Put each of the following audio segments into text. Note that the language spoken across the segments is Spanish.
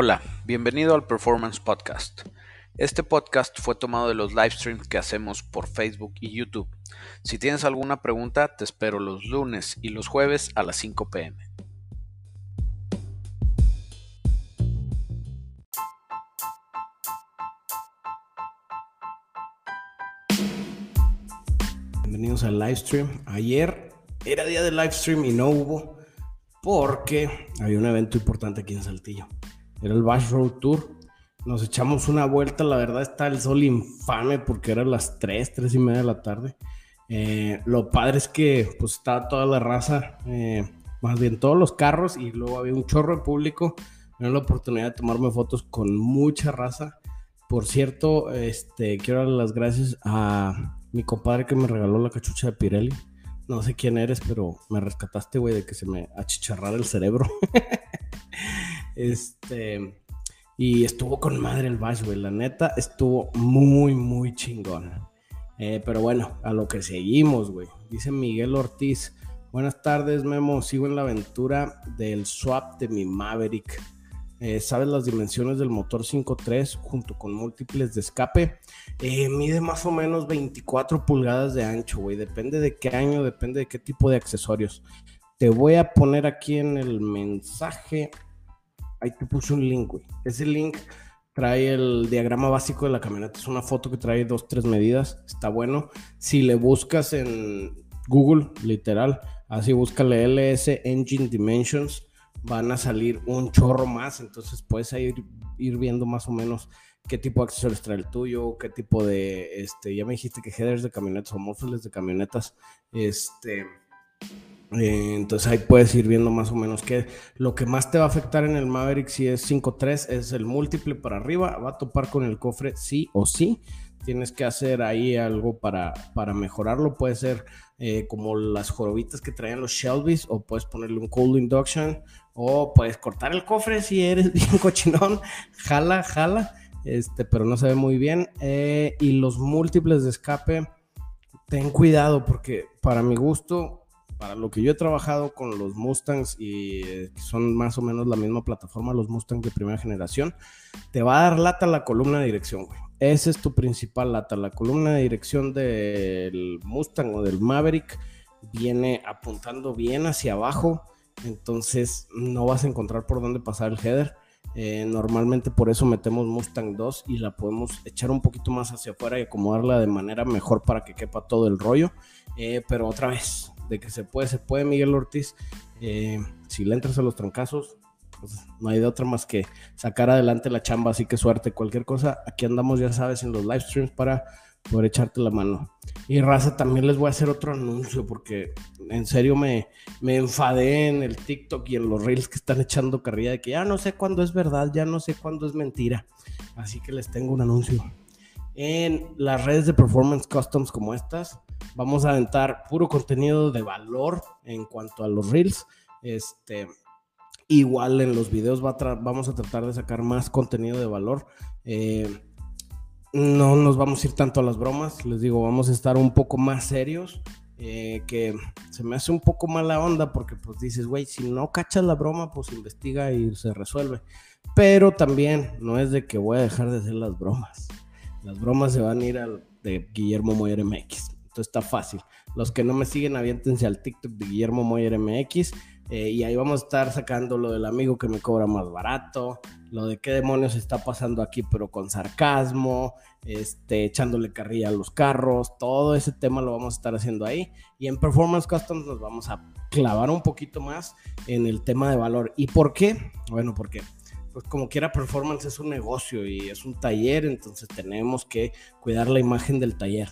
Hola, bienvenido al Performance Podcast. Este podcast fue tomado de los live streams que hacemos por Facebook y YouTube. Si tienes alguna pregunta, te espero los lunes y los jueves a las 5 pm. Bienvenidos al live stream. Ayer era día de live stream y no hubo porque había un evento importante aquí en Saltillo. Era el Bash Road Tour. Nos echamos una vuelta, la verdad está el sol infame porque eran las 3, 3 y media de la tarde. Eh, lo padre es que pues estaba toda la raza, eh, más bien todos los carros y luego había un chorro de público. Me la oportunidad de tomarme fotos con mucha raza. Por cierto, este, quiero dar las gracias a mi compadre que me regaló la cachucha de Pirelli. No sé quién eres, pero me rescataste, güey, de que se me achicharrara el cerebro. Este, y estuvo con madre el Bash, güey. La neta, estuvo muy, muy chingón. Eh, pero bueno, a lo que seguimos, güey. Dice Miguel Ortiz. Buenas tardes, Memo. Sigo en la aventura del swap de mi Maverick. Eh, ¿Sabes las dimensiones del motor 5.3 junto con múltiples de escape? Eh, mide más o menos 24 pulgadas de ancho, güey. Depende de qué año, depende de qué tipo de accesorios. Te voy a poner aquí en el mensaje ahí te puse un link, güey. Ese link trae el diagrama básico de la camioneta. Es una foto que trae dos, tres medidas. Está bueno. Si le buscas en Google, literal, así búscale LS Engine Dimensions, van a salir un chorro más. Entonces puedes ir, viendo más o menos qué tipo de accesorios trae el tuyo, qué tipo de, este, ya me dijiste que headers de camionetas o móviles de camionetas, este eh, entonces ahí puedes ir viendo más o menos que lo que más te va a afectar en el Maverick si es 5.3 es el múltiple para arriba, va a topar con el cofre sí o sí. Tienes que hacer ahí algo para, para mejorarlo. Puede ser eh, como las jorobitas que traían los Shelby's o puedes ponerle un cold induction o puedes cortar el cofre si eres bien cochinón. Jala, jala, este, pero no se ve muy bien. Eh, y los múltiples de escape, ten cuidado porque para mi gusto para lo que yo he trabajado con los Mustangs y eh, son más o menos la misma plataforma, los Mustangs de primera generación, te va a dar lata la columna de dirección. Ese es tu principal lata. La columna de dirección del Mustang o del Maverick viene apuntando bien hacia abajo, entonces no vas a encontrar por dónde pasar el header. Eh, normalmente por eso metemos Mustang 2 y la podemos echar un poquito más hacia afuera y acomodarla de manera mejor para que quepa todo el rollo. Eh, pero otra vez, de que se puede, se puede, Miguel Ortiz. Eh, si le entras a los trancazos, pues no hay de otra más que sacar adelante la chamba, así que suerte, cualquier cosa, aquí andamos, ya sabes, en los live streams para poder echarte la mano. Y raza, también les voy a hacer otro anuncio porque en serio me, me enfadé en el TikTok y en los reels que están echando carrilla de que ya no sé cuándo es verdad, ya no sé cuándo es mentira. Así que les tengo un anuncio. En las redes de Performance Customs como estas, vamos a aventar puro contenido de valor en cuanto a los reels. Este, igual en los videos vamos a tratar de sacar más contenido de valor. Eh, no nos vamos a ir tanto a las bromas, les digo, vamos a estar un poco más serios. Eh, que se me hace un poco mala onda porque pues dices, güey, si no cachas la broma, pues investiga y se resuelve. Pero también no es de que voy a dejar de hacer las bromas. Las bromas se van a ir al de Guillermo Moyer MX está fácil. Los que no me siguen, aviéntense al TikTok de Guillermo Moyer MX. Eh, y ahí vamos a estar sacando lo del amigo que me cobra más barato, lo de qué demonios está pasando aquí, pero con sarcasmo, este, echándole carrilla a los carros, todo ese tema lo vamos a estar haciendo ahí. Y en Performance Customs nos vamos a clavar un poquito más en el tema de valor. ¿Y por qué? Bueno, porque pues como quiera performance es un negocio y es un taller, entonces tenemos que cuidar la imagen del taller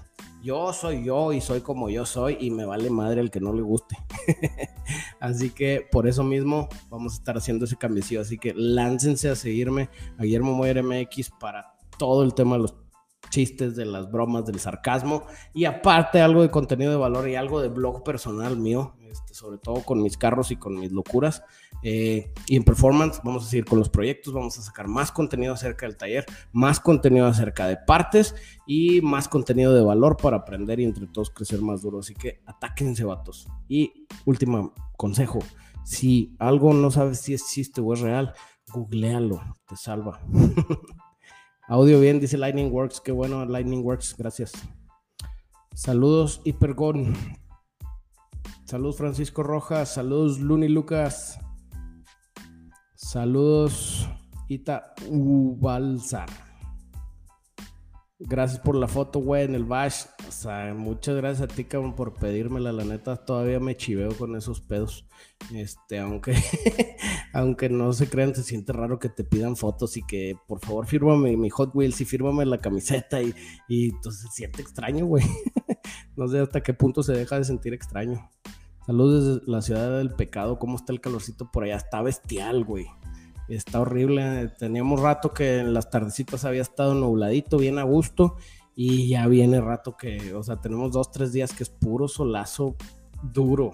yo soy yo y soy como yo soy y me vale madre el que no le guste. Así que por eso mismo vamos a estar haciendo ese cambio. Así que láncense a seguirme a Guillermo Moyer MX para todo el tema de los chistes, de las bromas, del sarcasmo y aparte algo de contenido de valor y algo de blog personal mío, este, sobre todo con mis carros y con mis locuras. Eh, y en performance vamos a seguir con los proyectos, vamos a sacar más contenido acerca del taller, más contenido acerca de partes y más contenido de valor para aprender y entre todos crecer más duro. Así que atáquense, vatos. Y último consejo, si algo no sabes si existe o es real, Googlealo, te salva. Audio bien, dice Lightning Works. Qué bueno, Lightning Works, gracias. Saludos, Hipergon. Saludos, Francisco Rojas. Saludos, Luni Lucas. Saludos, Ita Ubalzar. Gracias por la foto, güey, en el bash. O sea, muchas gracias a ti, cabrón, por pedírmela. La neta, todavía me chiveo con esos pedos. Este, aunque, aunque no se crean, se siente raro que te pidan fotos y que por favor fírmame mi Hot Wheels y fírmame la camiseta. Y, y entonces se siente extraño, güey. no sé hasta qué punto se deja de sentir extraño. Saludos desde la ciudad del pecado. ¿Cómo está el calorcito por allá? Está bestial, güey. Está horrible. Teníamos rato que en las tardecitas había estado nubladito, bien a gusto. Y ya viene rato que, o sea, tenemos dos, tres días que es puro solazo duro.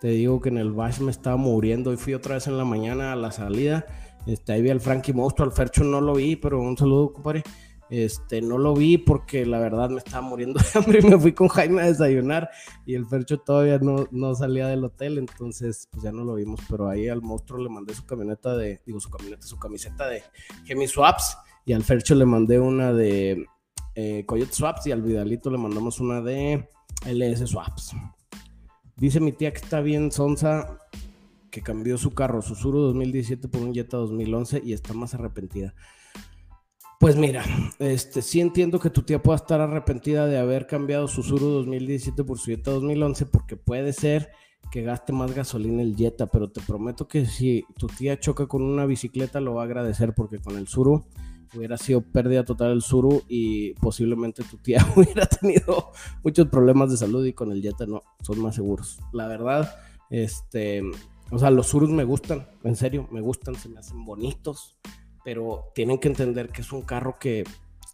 Te digo que en el Bash me estaba muriendo. Y fui otra vez en la mañana a la salida. Este, ahí vi al Frankie Monstruo, al Fercho no lo vi, pero un saludo, compadre. Este, no lo vi porque la verdad me estaba muriendo de hambre y me fui con Jaime a desayunar y el Fercho todavía no, no salía del hotel, entonces pues ya no lo vimos, pero ahí al monstruo le mandé su camioneta de, digo su camioneta, su camiseta de Gemi Swaps y al Fercho le mandé una de eh, Coyote Swaps y al Vidalito le mandamos una de LS Swaps. Dice mi tía que está bien sonsa que cambió su carro, su Suru 2017 por un Jetta 2011 y está más arrepentida. Pues mira, este, sí entiendo que tu tía pueda estar arrepentida de haber cambiado su Suru 2017 por su Jetta 2011, porque puede ser que gaste más gasolina el Jetta, pero te prometo que si tu tía choca con una bicicleta lo va a agradecer, porque con el Suru hubiera sido pérdida total el Suru y posiblemente tu tía hubiera tenido muchos problemas de salud y con el Jetta no, son más seguros. La verdad, este, o sea, los Surus me gustan, en serio, me gustan, se me hacen bonitos pero tienen que entender que es un carro que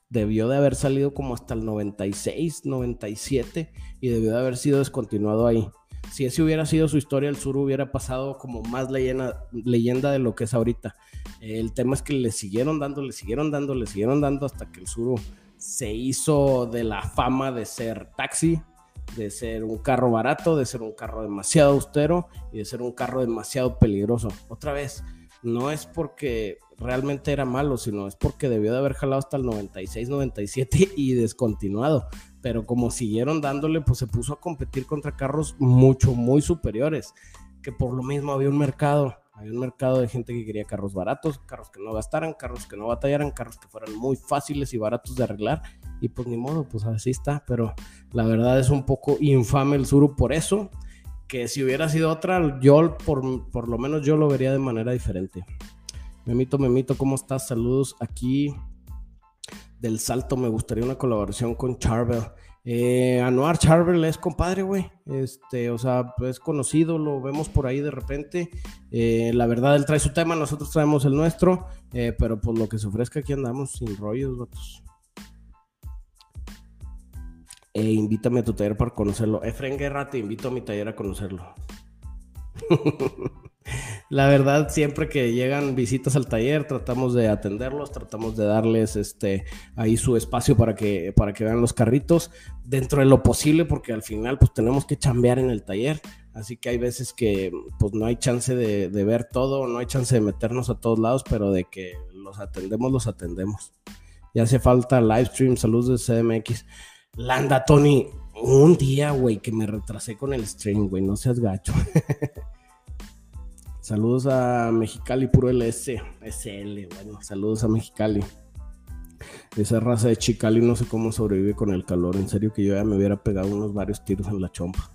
debió de haber salido como hasta el 96, 97 y debió de haber sido descontinuado ahí. Si ese hubiera sido su historia, el sur hubiera pasado como más leyenda, leyenda de lo que es ahorita. El tema es que le siguieron dando, le siguieron dando, le siguieron dando hasta que el sur se hizo de la fama de ser taxi, de ser un carro barato, de ser un carro demasiado austero y de ser un carro demasiado peligroso. Otra vez, no es porque realmente era malo, sino es porque debió de haber jalado hasta el 96, 97 y descontinuado. Pero como siguieron dándole, pues se puso a competir contra carros mucho, muy superiores. Que por lo mismo había un mercado, había un mercado de gente que quería carros baratos, carros que no gastaran, carros que no batallaran, carros que fueran muy fáciles y baratos de arreglar. Y pues ni modo, pues así está. Pero la verdad es un poco infame el Suru por eso. Que si hubiera sido otra, yo por, por lo menos yo lo vería de manera diferente. Memito, Memito, ¿cómo estás? Saludos aquí del Salto. Me gustaría una colaboración con Charvel. Eh, Anuar Charvel es compadre, güey. Este, o sea, es conocido, lo vemos por ahí de repente. Eh, la verdad, él trae su tema, nosotros traemos el nuestro. Eh, pero por lo que se ofrezca, aquí andamos sin rollos, vatos. Eh, invítame a tu taller para conocerlo. Efren Guerra, te invito a mi taller a conocerlo. La verdad, siempre que llegan visitas al taller, tratamos de atenderlos, tratamos de darles este ahí su espacio para que, para que vean los carritos dentro de lo posible, porque al final pues tenemos que chambear en el taller. Así que hay veces que pues no hay chance de, ver todo, no hay chance de meternos a todos lados, pero de que los atendemos, los atendemos. Ya hace falta live stream, saludos de CMX. Landa, Tony, un día, güey, que me retrasé con el stream, güey, no seas gacho. Saludos a Mexicali, puro LS, SL, bueno, saludos a Mexicali. Esa raza de Chicali no sé cómo sobrevive con el calor. En serio que yo ya me hubiera pegado unos varios tiros en la chompa.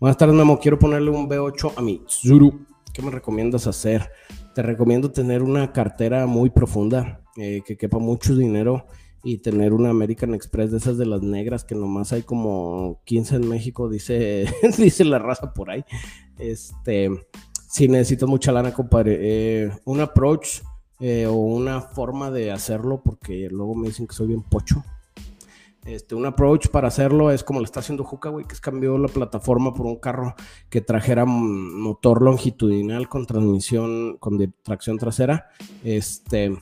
Buenas tardes, Memo. Quiero ponerle un B8 a mi Zuru. ¿Qué me recomiendas hacer? Te recomiendo tener una cartera muy profunda, eh, que quepa mucho dinero y tener una American Express de esas de las negras que nomás hay como 15 en México, dice, dice la raza por ahí. Este, si necesitas mucha lana, compadre, eh, un approach eh, o una forma de hacerlo, porque luego me dicen que soy bien pocho. Este, un approach para hacerlo es como lo está haciendo Juca, güey, que es cambió la plataforma por un carro que trajera motor longitudinal con transmisión, con tracción trasera, este,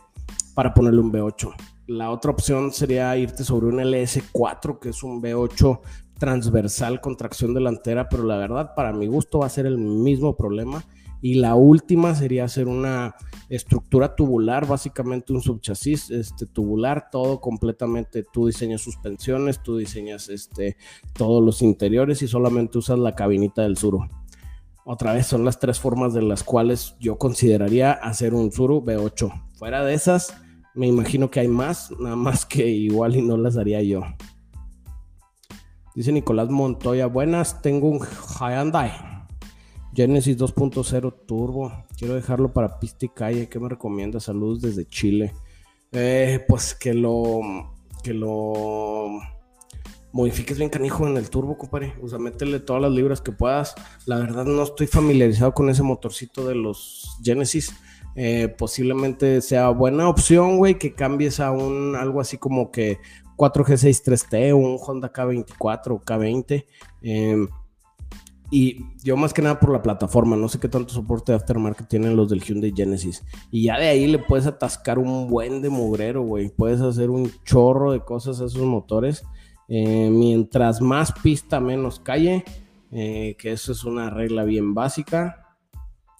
para ponerle un V8. La otra opción sería irte sobre un LS4, que es un V8 transversal con tracción delantera, pero la verdad, para mi gusto, va a ser el mismo problema Y la última sería hacer una estructura tubular, básicamente un subchasis este, tubular, todo completamente. Tú diseñas suspensiones, tú diseñas este, todos los interiores y solamente usas la cabinita del suro. Otra vez son las tres formas de las cuales yo consideraría hacer un Suru V8. Fuera de esas, me imagino que hay más, nada más que igual y no las haría yo. Dice Nicolás Montoya, buenas, tengo un Hyundai Genesis 2.0 Turbo. Quiero dejarlo para pista y calle. ¿Qué me recomienda? Saludos desde Chile. Eh, pues que lo que lo modifiques bien canijo en el turbo, compadre. O sea, métele todas las libras que puedas. La verdad no estoy familiarizado con ese motorcito de los Genesis. Eh, posiblemente sea buena opción, güey, que cambies a un algo así como que 4G63T o un Honda K24 o K20. Em, y yo más que nada por la plataforma, no sé qué tanto soporte de aftermarket tienen los del Hyundai Genesis. Y ya de ahí le puedes atascar un buen de mugrero, güey. Puedes hacer un chorro de cosas a esos motores. Eh, mientras más pista, menos calle, eh, que eso es una regla bien básica.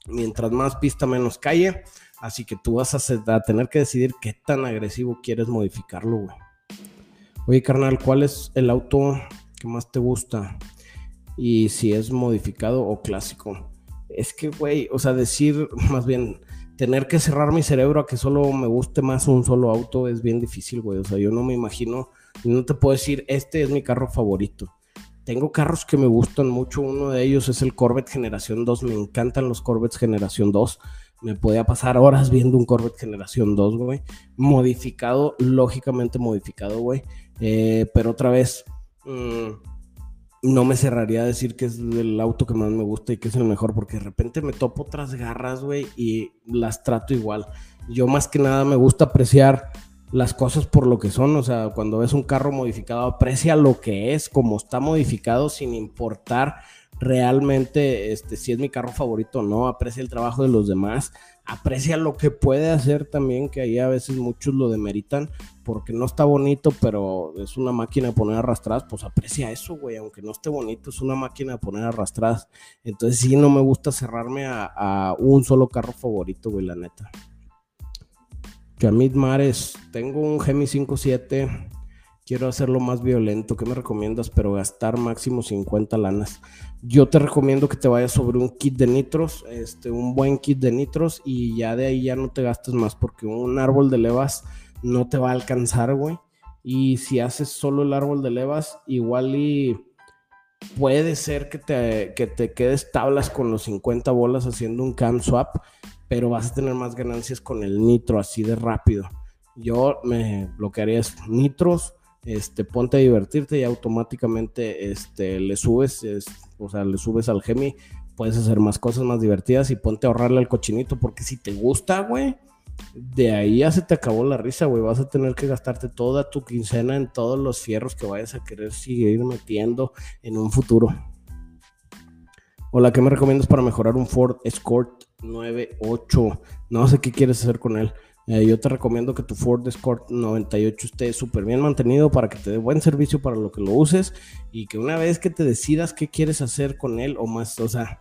Mientras más pista, menos calle. Así que tú vas a, tener que decidir qué tan agresivo quieres modificarlo, güey. Oye, carnal, ¿cuál es el auto que más te gusta? Y si es modificado o clásico. Es que, güey, o sea, decir, más bien, tener que cerrar mi cerebro a que solo me guste más un solo auto es bien difícil, güey. O sea, yo no me imagino no te puedo decir, este es mi carro favorito. Tengo carros que me gustan mucho. Uno de ellos es el Corvette Generación 2. Me encantan los Corvettes Generación 2. Me podía pasar horas viendo un Corvette Generación 2, güey. Modificado, lógicamente modificado, güey. Eh, pero otra vez, mm, no me cerraría a decir que es el auto que más me gusta y que es el mejor, porque de repente me topo otras garras, güey, y las trato igual. Yo más que nada me gusta apreciar las cosas por lo que son, o sea, cuando ves un carro modificado, aprecia lo que es, como está modificado, sin importar realmente este, si es mi carro favorito o no, aprecia el trabajo de los demás, aprecia lo que puede hacer también, que ahí a veces muchos lo demeritan, porque no está bonito, pero es una máquina de poner arrastradas, pues aprecia eso, güey, aunque no esté bonito, es una máquina de poner arrastradas. Entonces sí, no me gusta cerrarme a, un solo carro favorito, güey, la neta. Yamit Mares, tengo un Gemi 5.7, quiero hacerlo más violento, ¿qué me recomiendas? Pero gastar máximo 50 lanas. Yo te recomiendo que te vayas sobre un kit de nitros, este, un buen kit de nitros y ya de ahí ya no te gastes más porque un árbol de levas no te va a alcanzar, güey. Y si haces solo el árbol de levas, igual y puede ser que te, que te quedes tablas con los 50 bolas haciendo un cam swap pero vas a tener más ganancias con el nitro así de rápido. Yo me, lo que haría es nitros, este, ponte a divertirte y automáticamente este, le subes, o sea, le subes al Gemi, puedes hacer más cosas más divertidas y ponte a ahorrarle al cochinito, porque si te gusta, güey, de ahí ya se te acabó la risa, güey. Vas a tener que gastarte toda tu quincena en todos los fierros que vayas a querer seguir metiendo en un futuro. Hola, ¿qué me recomiendas para mejorar un Ford Escort 98? No sé qué quieres hacer con él. Eh, yo te recomiendo que tu Ford Escort 98 esté súper bien mantenido para que te dé buen servicio para lo que lo uses y que una vez que te decidas qué quieres hacer con él o más, o sea,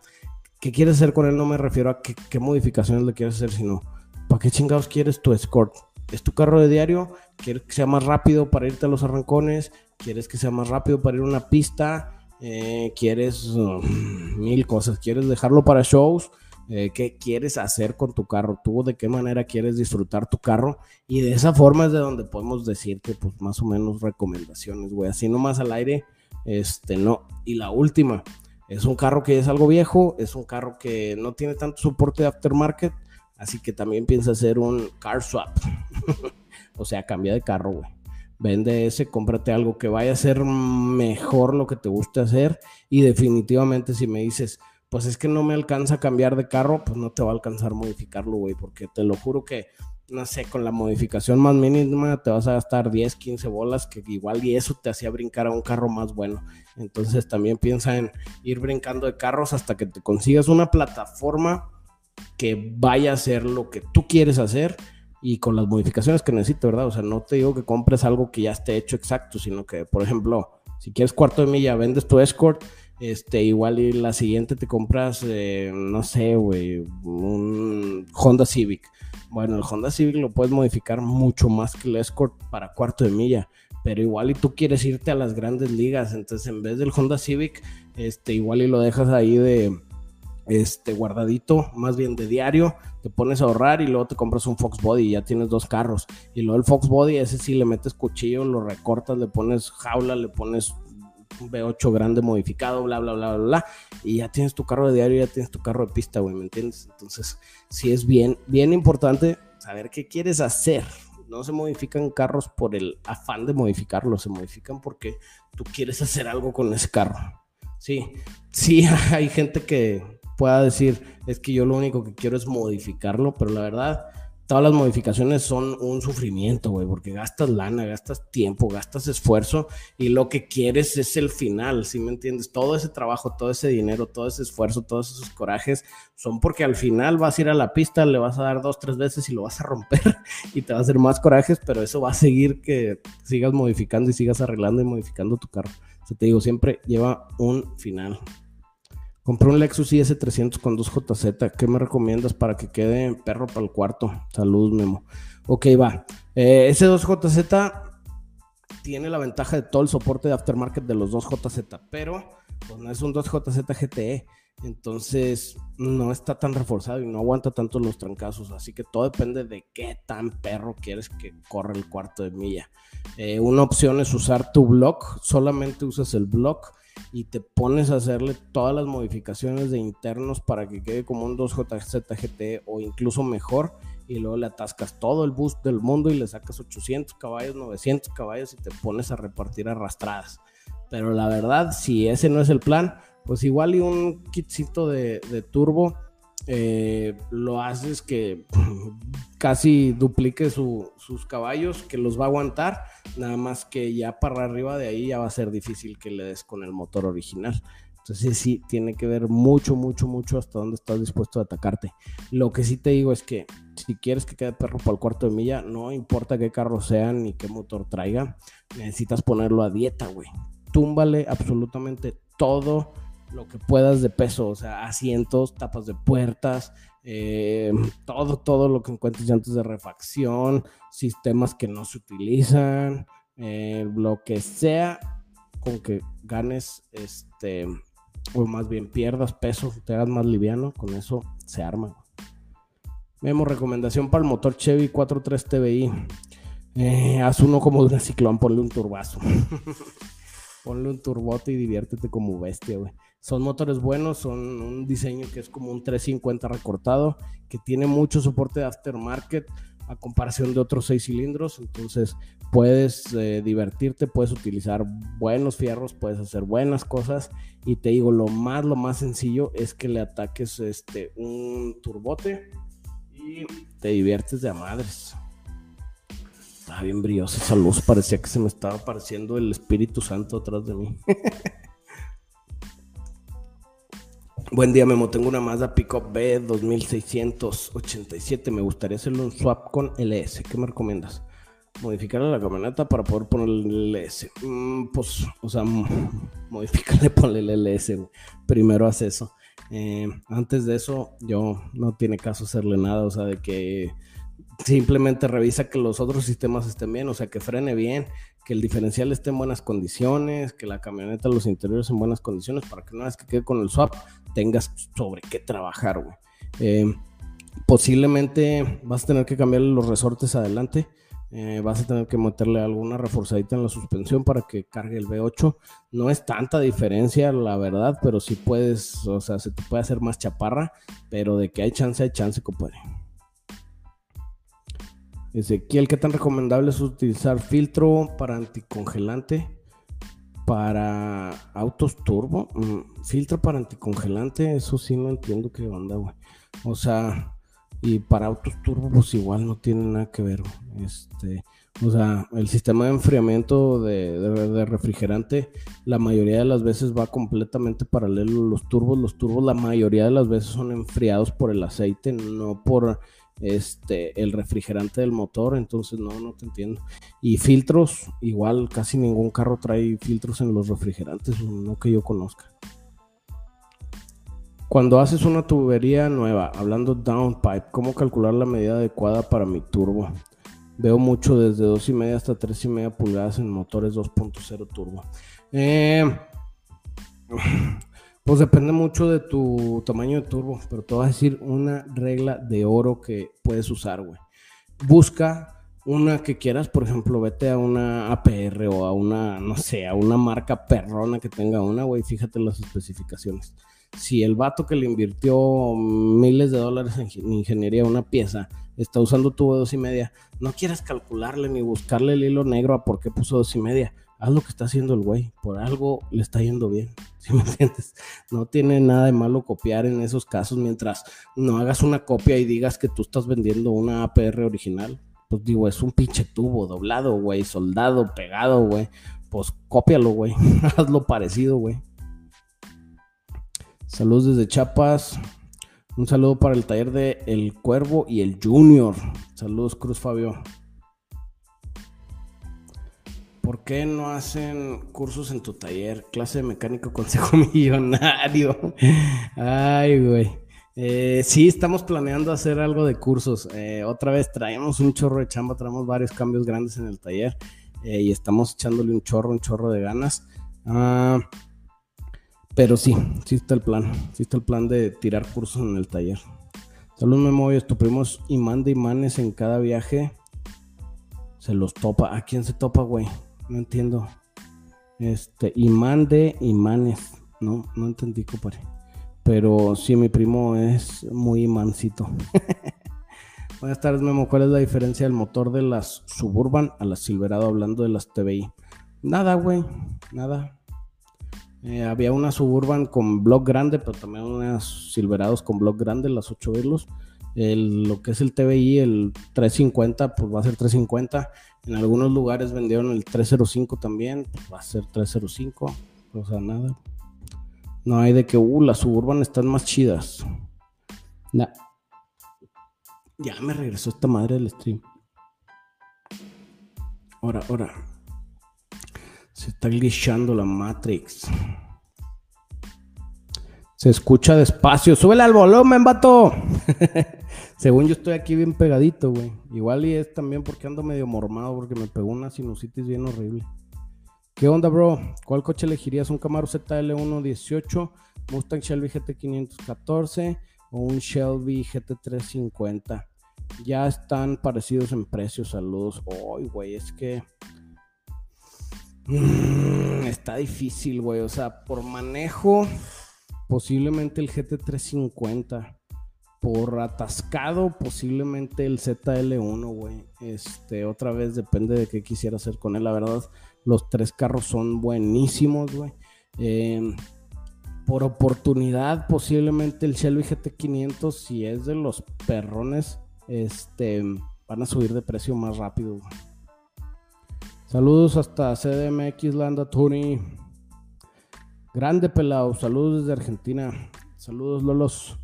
qué quieres hacer con él, no me refiero a qué, modificaciones le quieres hacer, sino para qué chingados quieres tu Escort. ¿Es tu carro de diario? ¿Quieres que sea más rápido para irte a los arrancones? ¿Quieres que sea más rápido para ir a una pista? Eh, quieres um, mil cosas, quieres dejarlo para shows, eh, qué quieres hacer con tu carro, tú de qué manera quieres disfrutar tu carro y de esa forma es de donde podemos decirte pues más o menos recomendaciones, güey, así nomás al aire, este no. Y la última, es un carro que es algo viejo, es un carro que no tiene tanto soporte de aftermarket, así que también piensa hacer un car swap, o sea, cambia de carro, güey. Vende ese, cómprate algo que vaya a ser mejor lo que te guste hacer y definitivamente si me dices, pues es que no me alcanza a cambiar de carro, pues no te va a alcanzar modificarlo, güey, porque te lo juro que, no sé, con la modificación más mínima te vas a gastar 10, 15 bolas, que igual y eso te hacía brincar a un carro más bueno. Entonces también piensa en ir brincando de carros hasta que te consigas una plataforma que vaya a hacer lo que tú quieres hacer y con las modificaciones que necesito, ¿verdad? O sea, no te digo que compres algo que ya esté hecho exacto, sino que, por ejemplo, si quieres cuarto de milla, vendes tu Escort este, igual y la siguiente te compras, eh, no sé, güey, un Honda Civic. Bueno, el Honda Civic lo puedes modificar mucho más que el Escort para cuarto de milla, pero igual y tú quieres irte a las grandes ligas, entonces en vez del Honda Civic, este, igual y lo dejas ahí de, este, guardadito, más bien de diario, te pones a ahorrar y luego te compras un Fox Body y ya tienes dos carros. Y luego el Fox Body, ese sí le metes cuchillo, lo recortas, le pones jaula, le pones un V8 grande modificado, bla, bla, bla, bla, bla, y ya tienes tu carro de diario, ya tienes tu carro de pista, güey, ¿me entiendes? Entonces, sí es bien, bien importante saber qué quieres hacer. No se modifican carros por el afán de modificarlos, se modifican porque tú quieres hacer algo con ese carro. Sí, sí, hay gente que pueda decir, es que yo lo único que quiero es modificarlo, pero la verdad, todas las modificaciones son un sufrimiento, güey, porque gastas lana, gastas tiempo, gastas esfuerzo y lo que quieres es el final, ¿sí me entiendes? Todo ese trabajo, todo ese dinero, todo ese esfuerzo, todos esos corajes son porque al final vas a ir a la pista, le vas a dar dos, tres veces y lo vas a romper y te va a hacer más corajes, pero eso va a seguir que sigas modificando y sigas arreglando y modificando tu carro. O sea, te digo, siempre lleva un final. Compré un Lexus IS300 con 2JZ. ¿Qué me recomiendas para que quede perro para el cuarto? Saludos, Memo. Ok, va. Eh, ese 2JZ tiene la ventaja de todo el soporte de aftermarket de los 2JZ, pero pues, no es un 2JZ GTE. Entonces no está tan reforzado y no aguanta tanto los trancazos. Así que todo depende de qué tan perro quieres que corra el cuarto de milla. Eh, una opción es usar tu block. Solamente usas el block y te pones a hacerle todas las modificaciones de internos para que quede como un 2JZ GT o incluso mejor y luego le atascas todo el boost del mundo y le sacas 800 caballos, 900 caballos y te pones a repartir arrastradas. Pero la verdad, si ese no es el plan, pues igual y un kitcito de, de turbo eh, lo haces que casi duplique sus caballos, que los va a aguantar, nada más que ya para arriba de ahí ya va a ser difícil que le des con el motor original. Entonces sí, tiene que ver mucho, mucho, mucho hasta dónde estás dispuesto a atacarte. Lo que sí te digo es que si quieres que quede perro para el cuarto de milla, no importa qué carro sea ni qué motor traiga, necesitas ponerlo a dieta, güey. Túmbale absolutamente todo lo que puedas de peso, o sea, asientos, tapas de puertas, eh, todo, todo lo que encuentres antes de refacción, sistemas que no se utilizan, eh, lo que sea con que ganes, este, o más bien pierdas peso, te hagas más liviano, con eso se arma. Vemos recomendación para el motor Chevy 4.3 TBI. Eh, haz uno como de una ciclón, ponle un turbazo. ponle un turbote y diviértete como bestia, güey. Son motores buenos, son un diseño que es como un 350 recortado, que tiene mucho soporte de aftermarket a comparación de otros seis cilindros. Entonces puedes eh, divertirte, puedes utilizar buenos fierros, puedes hacer buenas cosas. Y te digo, lo más, lo más sencillo es que le ataques este, un turbote y te diviertes de a madres. Estaba bien briosa esa luz, parecía que se me estaba apareciendo el Espíritu Santo atrás de mí. Buen día, Memo. Tengo una Mazda Pickup B 2687. Me gustaría hacerle un swap con LS. ¿Qué me recomiendas? Modificarle la camioneta para poder ponerle el LS. Mm, pues, o sea, modificarle, ponle el LS. Primero haz eso. Eh, antes de eso, yo no tiene caso hacerle nada. O sea, de que simplemente revisa que los otros sistemas estén bien, o sea, que frene bien, que el diferencial esté en buenas condiciones, que la camioneta, los interiores en buenas condiciones, para que una vez que quede con el swap tengas sobre qué trabajar, güey. Eh, posiblemente vas a tener que cambiarle los resortes adelante. Eh, vas a tener que meterle alguna reforzadita en la suspensión para que cargue el V8. No es tanta diferencia, la verdad, pero sí puedes, o sea, se te puede hacer más chaparra, pero de que hay chance, hay chance, compadre. Ezequiel, ¿qué tan recomendable es utilizar filtro para anticongelante para autos turbo? Mm, filtro para anticongelante, eso sí no entiendo qué onda, güey. O sea, y para autos turbo, pues igual no tiene nada que ver. Este, o sea, el sistema de enfriamiento de, refrigerante, la mayoría de las veces va completamente paralelo los turbos. Los turbos, la mayoría de las veces son enfriados por el aceite, no por este, el refrigerante del motor, entonces no, no te entiendo. Y filtros, igual casi ningún carro trae filtros en los refrigerantes, no que yo conozca. Cuando haces una tubería nueva, hablando downpipe, ¿cómo calcular la medida adecuada para mi turbo? Veo mucho desde 2,5 hasta 3,5 pulgadas en motores 2.0 turbo. Eh, pues depende mucho de tu tamaño de turbo, pero te voy a decir una regla de oro que puedes usar, güey. Busca una que quieras, por ejemplo, vete a una APR o a una, no sé, a una marca perrona que tenga una, güey, fíjate las especificaciones si el vato que le invirtió miles de dólares en ingeniería una pieza está usando tubo dos y media, no quieras calcularle ni buscarle el hilo negro a por qué puso dos y media. Haz lo que está haciendo el güey, por algo le está yendo bien, ¿sí me entiendes? No tiene nada de malo copiar en esos casos mientras no hagas una copia y digas que tú estás vendiendo una APR original. Pues digo, es un pinche tubo doblado, güey, soldado, pegado, güey. Pues cópialo, güey. Hazlo parecido, güey. Saludos desde Chiapas. Un saludo para el taller de El Cuervo y el Junior. Saludos, Cruz Fabio. ¿Por qué no hacen cursos en tu taller? Clase de mecánico consejo millonario. Ay, güey. Eh, sí, estamos planeando hacer algo de cursos. Eh, otra vez traemos un chorro de chamba, traemos varios cambios grandes en el taller eh, y estamos echándole un chorro, un chorro de ganas. Ah, pero sí, sí está el plan. Sí está el plan de tirar cursos en el taller. Saludos Memo, estupimos imán de imanes en cada viaje. Se los topa. ¿A quién se topa, güey? No entiendo. Este, imán de imanes. No, no entendí, compadre. Pero sí, mi primo es muy imancito. Buenas tardes, Memo. ¿Cuál es la diferencia del motor de las Suburban a las Silverado hablando de las TBI? Nada, güey. Nada. Eh, había una Suburban con block grande, pero también unas Silverados con block grande, las 8 velos. Lo que es el TBI, el 350, pues va a ser 350. En algunos lugares vendieron el 305 también, pues va a ser 305. O sea, nada. No hay de que, uh, las Suburban están más chidas. Ya me regresó esta madre del stream. Ahora, ahora. Se está glitchando la Matrix. Se escucha despacio. Súbele al volumen, vato. Según yo estoy aquí bien pegadito, güey. Igual y es también porque ando medio mormado porque me pegó una sinusitis bien horrible. ¿Qué onda, bro? ¿Cuál coche elegirías? ¿Un Camaro ZL1 18, Mustang Shelby GT514 o un Shelby GT350? Ya están parecidos en precios. Saludos. Ay, güey, es que Mm, está difícil, güey. O sea, por manejo, posiblemente el GT350. Por atascado, posiblemente el ZL1, güey. Este, otra vez depende de qué quisiera hacer con él. La verdad, los tres carros son buenísimos, güey. Em, por oportunidad, posiblemente el Shelby GT500, si es de los perrones, este, van a subir de precio más rápido, güey. Saludos hasta CDMX Landa Tony. Grande pelado. Saludos desde Argentina. Saludos Lolos.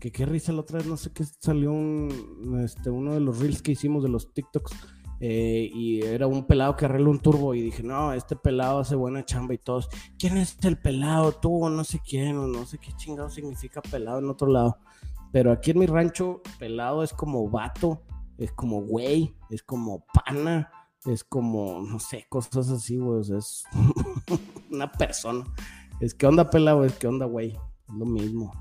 Que qué risa la otra vez, no sé qué salió un, este, uno de los reels que hicimos de los TikToks. Eh, y era un pelado que arregló un turbo y dije, no, este pelado hace buena chamba y todos, ¿quién es el pelado? Tú o no sé quién, o no sé qué chingado significa pelado en otro lado. Pero aquí en mi rancho, pelado es como vato, es como güey, es como pana, es como, no sé, cosas así, güey. es una persona. Es que onda, pela, güey. Es que onda, güey. Es lo mismo.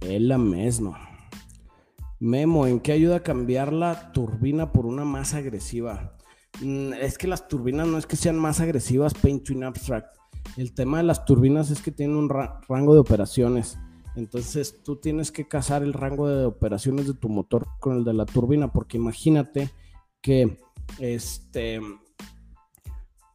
Es la misma. Memo, ¿en qué ayuda a cambiar la turbina por una más agresiva? Mm, es que las turbinas no es que sean más agresivas, Paint to Abstract. El tema de las turbinas es que tienen un rango de operaciones. Entonces tú tienes que casar el rango de operaciones de tu motor con el de la turbina, porque imagínate que este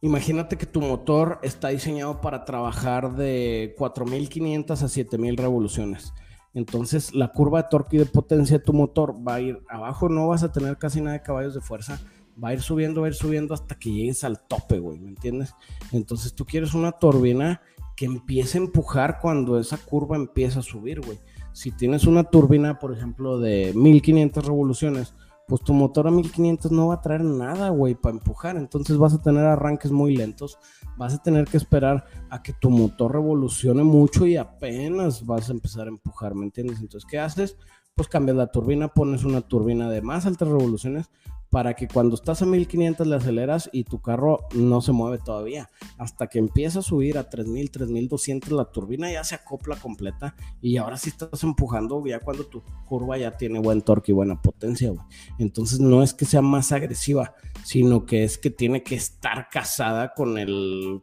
imagínate que tu motor está diseñado para trabajar de 4500 a 7000 revoluciones. Entonces, la curva de torque y de potencia de tu motor va a ir abajo, no vas a tener casi nada de caballos de fuerza, va a ir subiendo, va a ir subiendo hasta que llegues al tope, güey, ¿me entiendes? Entonces, tú quieres una turbina que empiece a empujar cuando esa curva empieza a subir, güey. Si tienes una turbina, por ejemplo, de 1500 revoluciones, pues tu motor a 1500 no va a traer nada, güey, para empujar. Entonces vas a tener arranques muy lentos, vas a tener que esperar a que tu motor revolucione mucho y apenas vas a empezar a empujar, ¿me entiendes? Entonces, ¿qué haces? Pues cambias la turbina, pones una turbina de más altas revoluciones para que cuando estás a 1500 le aceleras y tu carro no se mueve todavía. Hasta que empieza a subir a 3000, 3200, la turbina ya se acopla completa y ahora sí estás empujando ya cuando tu curva ya tiene buen torque y buena potencia. Entonces no es que sea más agresiva, sino que es que tiene que estar casada con el,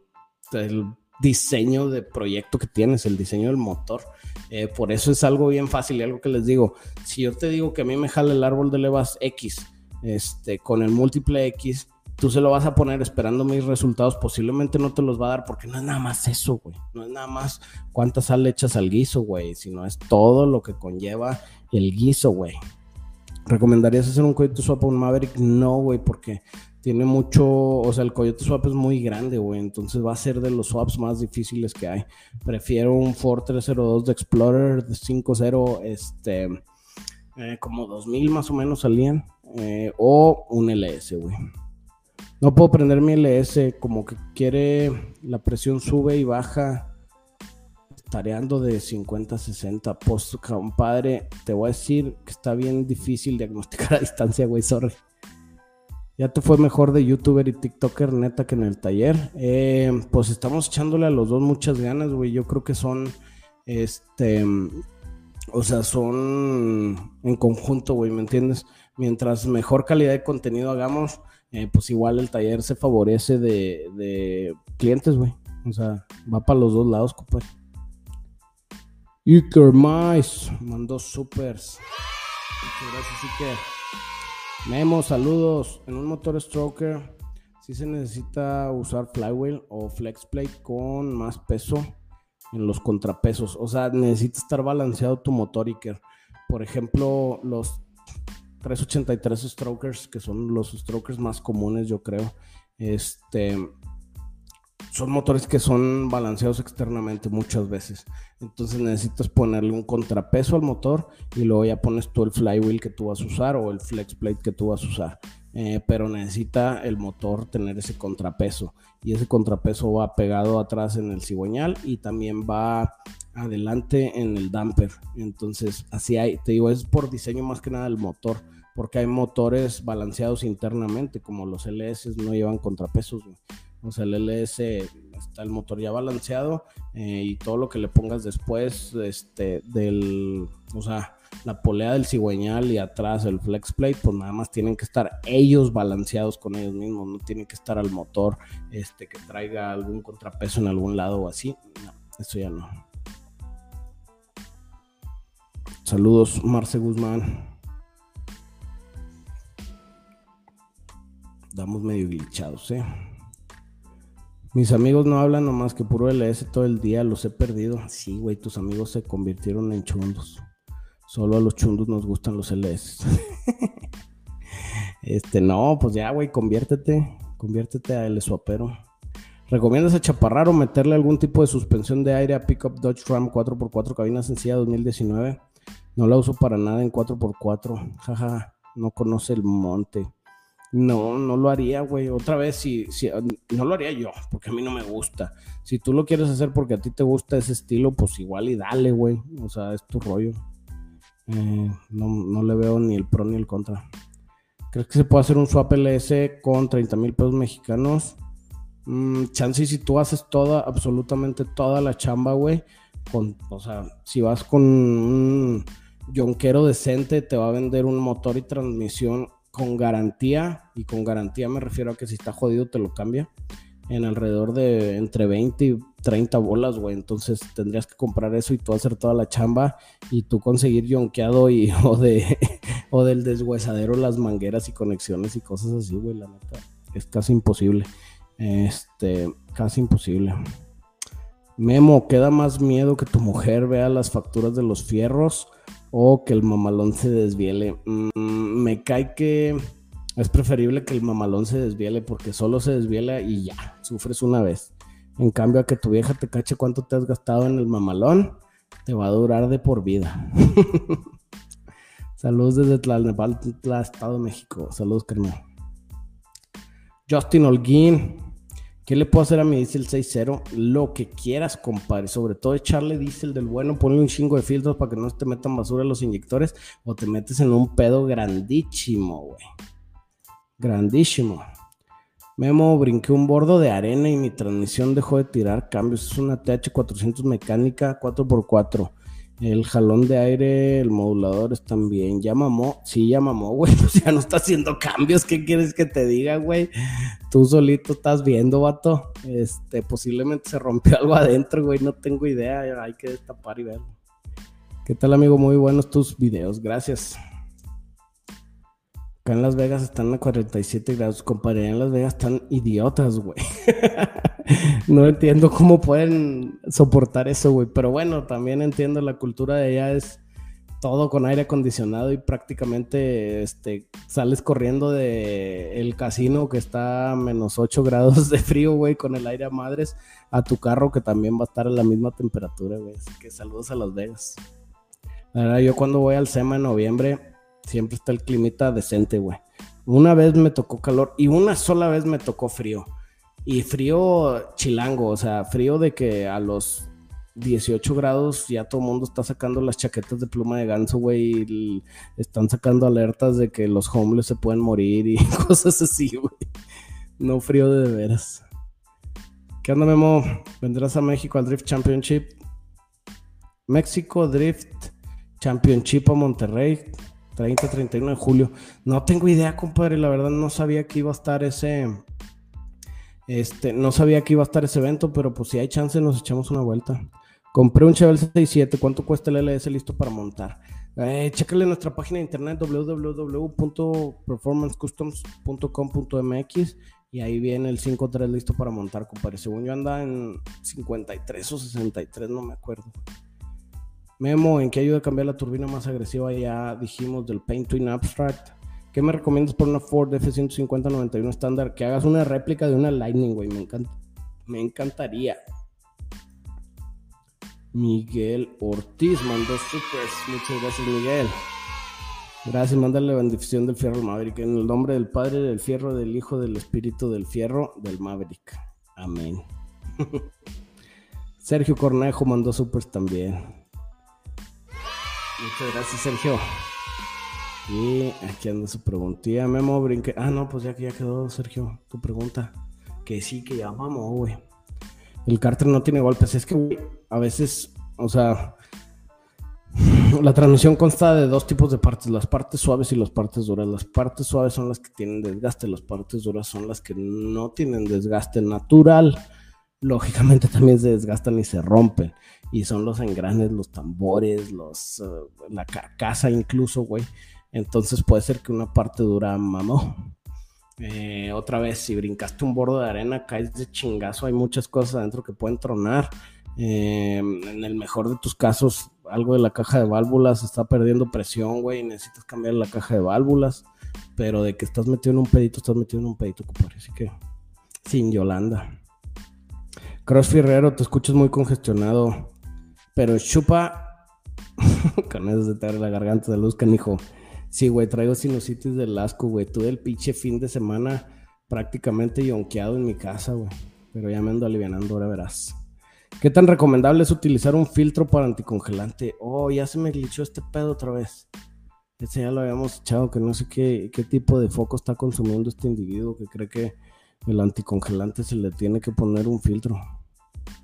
el diseño de proyecto que tienes, el diseño del motor. Eh, por eso es algo bien fácil y algo que les digo. Si yo te digo que a mí me jala el árbol de levas X, este, con el múltiple X, tú se lo vas a poner esperando mis resultados, posiblemente no te los va a dar porque no es nada más eso, güey. No es nada más cuántas sal echas al guiso, güey, sino es todo lo que conlleva el guiso, güey. ¿Recomendarías hacer un Coyote Swap a un Maverick? No, güey, porque tiene mucho, o sea, el Coyote Swap es muy grande, güey, entonces va a ser de los swaps más difíciles que hay. Prefiero un Ford 302 de Explorer de 5.0, este, eh, como 2000 más o menos salían eh, o un LS, güey. No puedo prender mi LS, como que quiere, la presión sube y baja, tareando de 50 a 60. Pues, compadre, te voy a decir que está bien difícil diagnosticar a distancia, güey, sorry. Ya te fue mejor de youtuber y tiktoker, neta, que en el taller. Eh, pues estamos echándole a los dos muchas ganas, güey. Yo creo que son, este, o sea, son en conjunto, güey, ¿me entiendes? mientras mejor calidad de contenido hagamos, eh, pues igual el taller se favorece de, clientes, güey. O sea, va para los dos lados, compadre. Iker Mais mandó supers. Muchas gracias, Iker. Memo, saludos. En un motor stroker, si se necesita usar flywheel o flex plate con más peso en los contrapesos. O sea, necesita estar balanceado tu motor, Iker. Por ejemplo, los 383 strokers, que son los strokers más comunes, yo creo. Este, son motores que son balanceados externamente muchas veces. Entonces necesitas ponerle un contrapeso al motor y luego ya pones tú el flywheel que tú vas a usar o el flex plate que tú vas a usar. Eh, pero necesita el motor tener ese contrapeso y ese contrapeso va pegado atrás en el cigüeñal y también va adelante en el damper. Entonces, así hay, te digo, es por diseño más que nada del motor porque hay motores balanceados internamente, como los LS no llevan contrapesos. O sea, el LS está el motor ya balanceado eh, y todo lo que le pongas después este, del, o sea, la polea del cigüeñal y atrás el flex plate, pues nada más tienen que estar ellos balanceados con ellos mismos, no tienen que estar al motor este, que traiga algún contrapeso en algún lado o así. No, eso ya no. Saludos, Marce Guzmán. Damos medio glitchados, ¿eh? Mis amigos no hablan nomás que puro LS todo el día, los he perdido. Sí, güey, tus amigos se convirtieron en chundos. Solo a los chundos nos gustan los LS. este, no, pues ya, güey, conviértete. Conviértete a L swapero. ¿Recomiendas a o meterle algún tipo de suspensión de aire a Pickup Dodge Ram 4x4 cabina sencilla 2019? No la uso para nada en 4x4. Jaja, no conoce el monte. No, no lo haría, güey. Otra vez, si, si, no lo haría yo, porque a mí no me gusta. Si tú lo quieres hacer porque a ti te gusta ese estilo, pues igual y dale, güey. O sea, es tu rollo. Eh, no, le veo ni el pro ni el contra. ¿Crees que se puede hacer un swap LS con 30 mil pesos mexicanos? Mm, chance si tú haces toda, absolutamente toda la chamba, güey. Con, o sea, si vas con un yonquero decente, te va a vender un motor y transmisión con garantía, y con garantía me refiero a que si está jodido te lo cambia, en alrededor de entre 20 y 30 bolas, güey. Entonces tendrías que comprar eso y tú hacer toda la chamba y tú conseguir yonkeado y o de o del deshuesadero las mangueras y conexiones y cosas así, güey, la neta. Es casi imposible. Este, casi imposible. Memo, ¿queda más miedo que tu mujer vea las facturas de los fierros o que el mamalón se desviele. Mm, me cae que es preferible que el mamalón se desviele porque solo se desviela y ya, sufres una vez. En cambio, a que tu vieja te cache cuánto te has gastado en el mamalón, te va a durar de por vida. Saludos desde Tlalnepantla, Estado de México. Saludos, carnal. Justin Holguín. ¿Qué le puedo hacer a mi diesel 6.0? Lo que quieras, compadre. Sobre todo echarle diésel del bueno, ponle un chingo de filtros para que no te metan basura los inyectores o te metes en un pedo grandísimo, güey. Grandísimo. Memo, brinqué un bordo de arena y mi transmisión dejó de tirar cambios. Es una TH400 mecánica 4x4. El jalón de aire, el modulador están bien. Ya mamó, sí, ya mamó, güey. Pues ya no está haciendo cambios. ¿Qué quieres que te diga, güey? Tú solito estás viendo, vato. Este, posiblemente se rompió algo adentro, güey. No tengo idea. Hay que destapar y verlo. ¿Qué tal, amigo? Muy buenos tus videos. Gracias. Acá en Las Vegas están a 47 grados, compadre. En Las Vegas están idiotas, güey. no entiendo cómo pueden soportar eso, güey. Pero bueno, también entiendo la cultura de allá es todo con aire acondicionado y prácticamente este, sales corriendo de el casino que está a menos 8 grados de frío, güey, con el aire a madres, a tu carro que también va a estar a la misma temperatura, güey. Así que saludos a Las Vegas. La verdad, yo cuando voy al SEMA en noviembre siempre está el climita decente, güey. Una vez me tocó calor y una sola vez me tocó frío. Y frío chilango, o sea, frío de que a los 18 grados ya todo el mundo está sacando las chaquetas de pluma de ganso, güey. Y están sacando alertas de que los homeless se pueden morir y cosas así, güey. No frío de, veras. ¿Qué onda, Memo? ¿Vendrás a México al Drift Championship? México Drift Championship a Monterrey. 30-31 de julio. No tengo idea, compadre. La verdad no sabía que iba a estar ese. Este, no sabía que iba a estar ese evento, pero pues si hay chance nos echamos una vuelta. Compré un Chevrolet 67. ¿Cuánto cuesta el LS listo para montar? Eh, chécale nuestra página de internet www.performancecustoms.com.mx y ahí viene el 5.3 listo para montar, compadre. Según yo anda en 53 o 63, no me acuerdo. Memo, ¿en qué ayuda a cambiar la turbina más agresiva? Ya dijimos del Paint Twin Abstract. ¿Qué me recomiendas por una Ford F-150-91 estándar? Que hagas una réplica de una Lightning, güey. Me, me encantaría. Miguel Ortiz mandó supers. Muchas gracias, Miguel. Gracias, mándale la bendición del fierro Maverick. En el nombre del Padre, del fierro, del Hijo, del Espíritu, del fierro, del Maverick. Amén. Sergio Cornejo mandó supers también. Muchas gracias, Sergio. Y aquí anda su preguntilla. Memo, brinque. Ah, no, pues ya que ya quedó, Sergio, tu pregunta. Que sí, que ya vamos, güey. El cárter no tiene golpes. Es que, güey, a veces, o sea, la transmisión consta de dos tipos de partes, las partes suaves y las partes duras. Las partes suaves son las que tienen desgaste, las partes duras son las que no tienen desgaste natural. Lógicamente también se desgastan y se rompen y son los engranes, los tambores, los, eh, la carcasa incluso, güey. Entonces puede ser que una parte dura mamó. Eh, otra vez, si brincaste un bordo de arena, caes de chingazo. Hay muchas cosas adentro que pueden tronar. Eh, en el mejor de tus casos, algo de la caja de válvulas está perdiendo presión, güey. Necesitas cambiar la caja de válvulas. Pero de que estás metido en un pedito, estás metido en un pedito, compadre. Así que, sin Yolanda. Cross Ferrero, te escuchas muy congestionado. Pero chupa. Con eso se te abre la garganta de luz, canijo. Sí, güey, traigo sinusitis del asco, güey. Tuve el pinche fin de semana prácticamente yonqueado en mi casa, güey. Pero ya me ando aliviando, ahora verás. ¿Qué tan recomendable es utilizar un filtro para anticongelante? Oh, ya se me glitchó este pedo otra vez. Ese ya lo habíamos echado, que no sé qué, qué tipo de foco está consumiendo este individuo que cree que el anticongelante se le tiene que poner un filtro.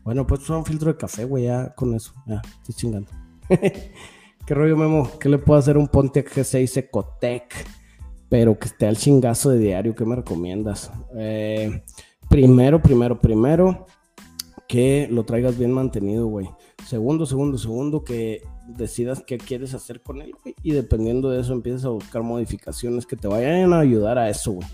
Bueno, pues un filtro de café, güey, ya con eso. Ya, estoy chingando. ¿Qué rollo, Memo? ¿Qué le puedo hacer un Pontiac G6 Ecotec? Pero que esté al chingazo de diario, ¿qué me recomiendas? Eh, primero, primero, primero, que lo traigas bien mantenido, güey. Segundo, segundo, segundo, que decidas qué quieres hacer con él, güey. Y dependiendo de eso, empieces a buscar modificaciones que te vayan a ayudar a eso, güey.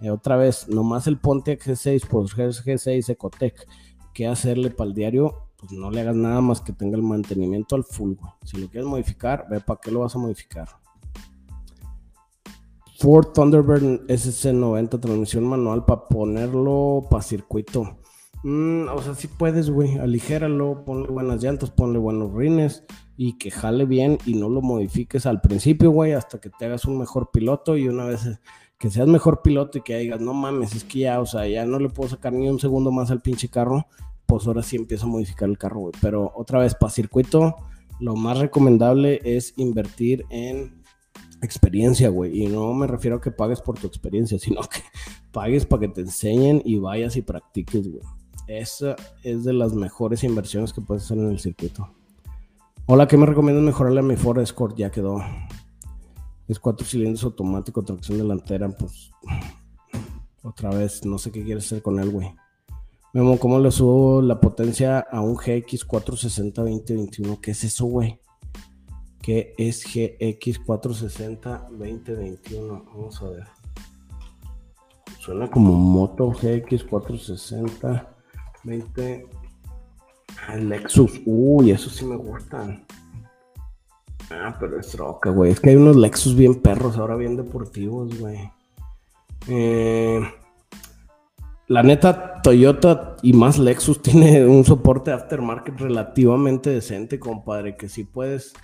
Eh, otra vez, nomás el Pontiac G6 por G6 Ecotec qué hacerle para el diario, pues no le hagas nada más que tenga el mantenimiento al full, Si lo quieres modificar, ve para qué lo vas a modificar. Ford Thunderbird SC90 transmisión manual para ponerlo para circuito. Mm, o sea, sí puedes, güey. Aligéralo, ponle buenas llantas, ponle buenos rines y que jale bien y no lo modifiques al principio, güey, hasta que te hagas un mejor piloto y una vez que seas mejor piloto y que digas, no mames, es que ya, o sea, ya no le puedo sacar ni un segundo más al pinche carro, pues ahora sí empiezo a modificar el carro, güey. Pero otra vez, para circuito, lo más recomendable es invertir en experiencia, güey. Y no me refiero a que pagues por tu experiencia, sino que pagues para que te enseñen y vayas y practiques, güey. Esa es de las mejores inversiones que puedes hacer en el circuito. Hola, ¿qué me recomiendas mejorarle a mi Ford Escort? Ya quedó. Es cuatro cilindros automático, tracción delantera. Pues otra vez, no sé qué quieres hacer con él, güey. Memo, ¿cómo le subo la potencia a un GX 460 2021? ¿Qué es eso, güey? ¿Qué es GX 460 2021? Vamos a ver. Suena como moto GX 460 20. El Lexus. Uy, eso sí me gustan. Ah, pero es roca, güey. Es que hay unos Lexus bien perros, ahora bien deportivos, güey. Eh, la neta, Toyota y más Lexus tiene un soporte aftermarket relativamente decente, compadre. Que si puedes,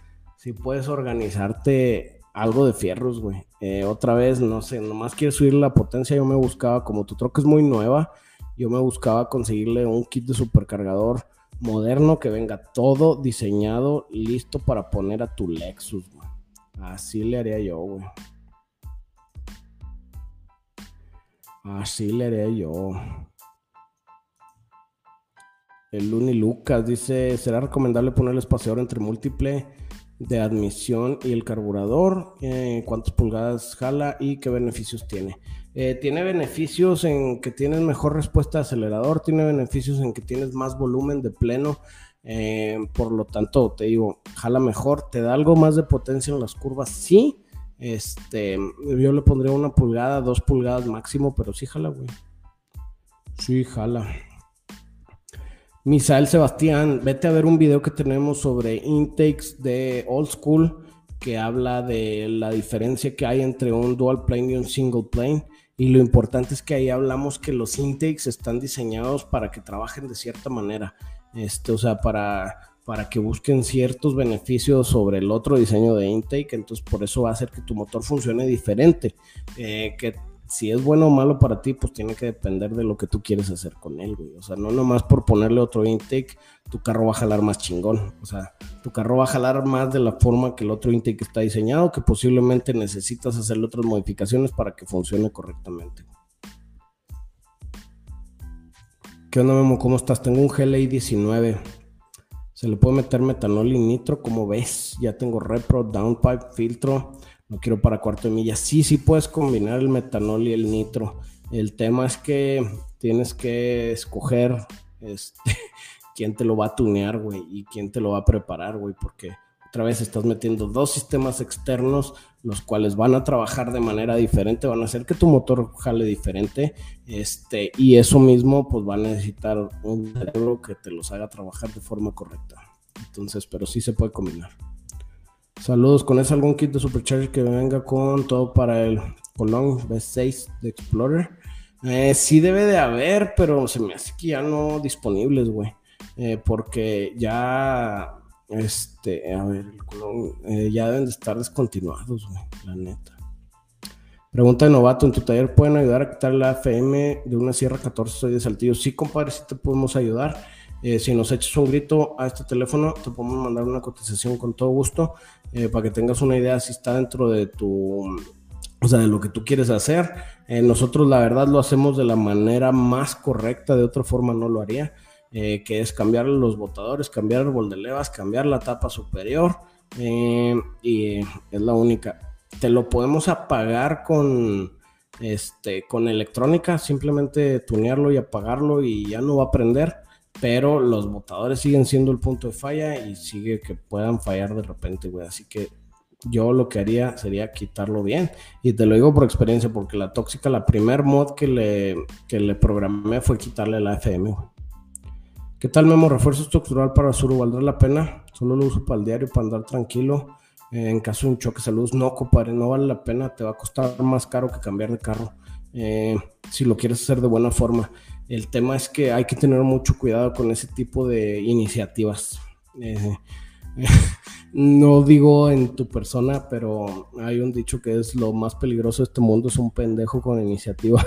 puedes organizarte algo de fierros, güey. Eh, otra vez, no sé, nomás quieres subir la potencia. Yo me buscaba, como tu troca es muy nueva, yo me buscaba conseguirle un kit de supercargador moderno que venga todo diseñado, listo para poner a tu Lexus, Así le haría yo, güey. Así le haría yo. El Luni Lucas dice: ¿Será recomendable poner el espaciador entre múltiple de admisión y el carburador? Eh, ¿Cuántas pulgadas jala y qué beneficios tiene? Eh, tiene beneficios en que tienes mejor respuesta de acelerador, tiene beneficios en que tienes más volumen de pleno, eh, por lo tanto, te digo, jala mejor, te da algo más de potencia en las curvas, sí. Este, yo le pondría una pulgada, dos pulgadas máximo, pero sí jala, güey. Sí, jala. Misael Sebastián, vete a ver un video que tenemos sobre intakes de old school que habla de la diferencia que hay entre un dual plane y un single plane. Y lo importante es que ahí hablamos que los intakes están diseñados para que trabajen de cierta manera. Este, o sea, para, para que busquen ciertos beneficios sobre el otro diseño de intake. Entonces, por eso va a hacer que tu motor funcione diferente. Eh, que si es bueno o malo para ti, pues tiene que depender de lo que tú quieres hacer con él, güey. O sea, no nomás por ponerle otro intake, tu carro va a jalar más chingón. O sea, tu carro va a jalar más de la forma que el otro intake está diseñado, que posiblemente necesitas hacerle otras modificaciones para que funcione correctamente. ¿Qué onda, Memo? ¿Cómo estás? Tengo un GLI 19. Se le puede meter metanol y nitro, como ves. Ya tengo repro, downpipe, filtro no quiero para cuarto de milla. Sí, sí puedes combinar el metanol y el nitro. El tema es que tienes que escoger este, quién te lo va a tunear, güey, y quién te lo va a preparar, güey, porque otra vez estás metiendo dos sistemas externos, los cuales van a trabajar de manera diferente, van a hacer que tu motor jale diferente, este, y eso mismo, pues va a necesitar un cerebro que te los haga trabajar de forma correcta. Entonces, pero sí se puede combinar. Saludos, ¿con eso algún kit de Supercharger que venga con todo para el Colón B6 de Explorer? Eh, sí debe de haber, pero se me hace que ya no disponibles, güey. Eh, porque ya, este, a ver, el Colón, eh, ya deben de estar descontinuados, güey, la neta. Pregunta de novato, ¿en tu taller pueden ayudar a quitar la FM de una Sierra 14 soy de Saltillo? Sí, compadre, sí te podemos ayudar. Eh, si nos echas un grito a este teléfono, te podemos mandar una cotización con todo gusto eh, para que tengas una idea si está dentro de tu, o sea, de lo que tú quieres hacer. Eh, nosotros la verdad lo hacemos de la manera más correcta, de otra forma no lo haría, que es cambiar los botadores, cambiar el bol de levas, cambiar la tapa superior y es la única. Te lo podemos apagar con, este, con electrónica, simplemente tunearlo y apagarlo y ya no va a prender pero los botadores siguen siendo el punto de falla y sigue que puedan fallar de repente, güey. Así que yo lo que haría sería quitarlo bien. Y te lo digo por experiencia, porque la tóxica, la primer mod que le, que le programé fue quitarle la FM, güey. ¿Qué tal, Memo? ¿Refuerzo estructural para Sur valdrá la pena? Solo lo uso para el diario, para andar tranquilo. en caso de un choque, saludos. No, compadre, no vale la pena. Te va a costar más caro que cambiar de carro. Eh, si lo quieres hacer de buena forma. El tema es que hay que tener mucho cuidado con ese tipo de iniciativas. Eh, no digo en tu persona, pero hay un dicho que es lo más peligroso de este mundo es un pendejo con iniciativa.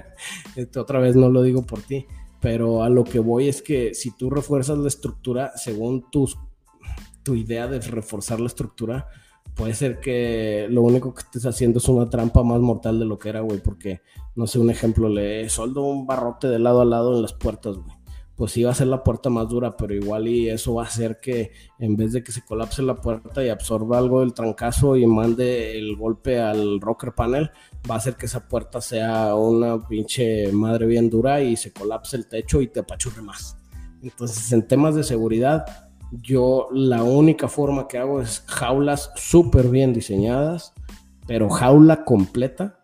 este, otra vez no lo digo por ti, pero a lo que voy es que si tú refuerzas la estructura según tus, tu idea de reforzar la estructura, puede ser que lo único que estés haciendo es una trampa más mortal de lo que era, güey, porque, no sé, un ejemplo, le soldo un barrote de lado a lado en las puertas, güey. Pues sí va a ser la puerta más dura, pero igual y eso va a hacer que en vez de que se colapse la puerta y absorba algo del trancazo y mande el golpe al rocker panel, va a hacer que esa puerta sea una pinche madre bien dura y se colapse el techo y te apachurre más. Entonces, en temas de seguridad, yo la única forma que hago es jaulas súper bien diseñadas, pero jaula completa,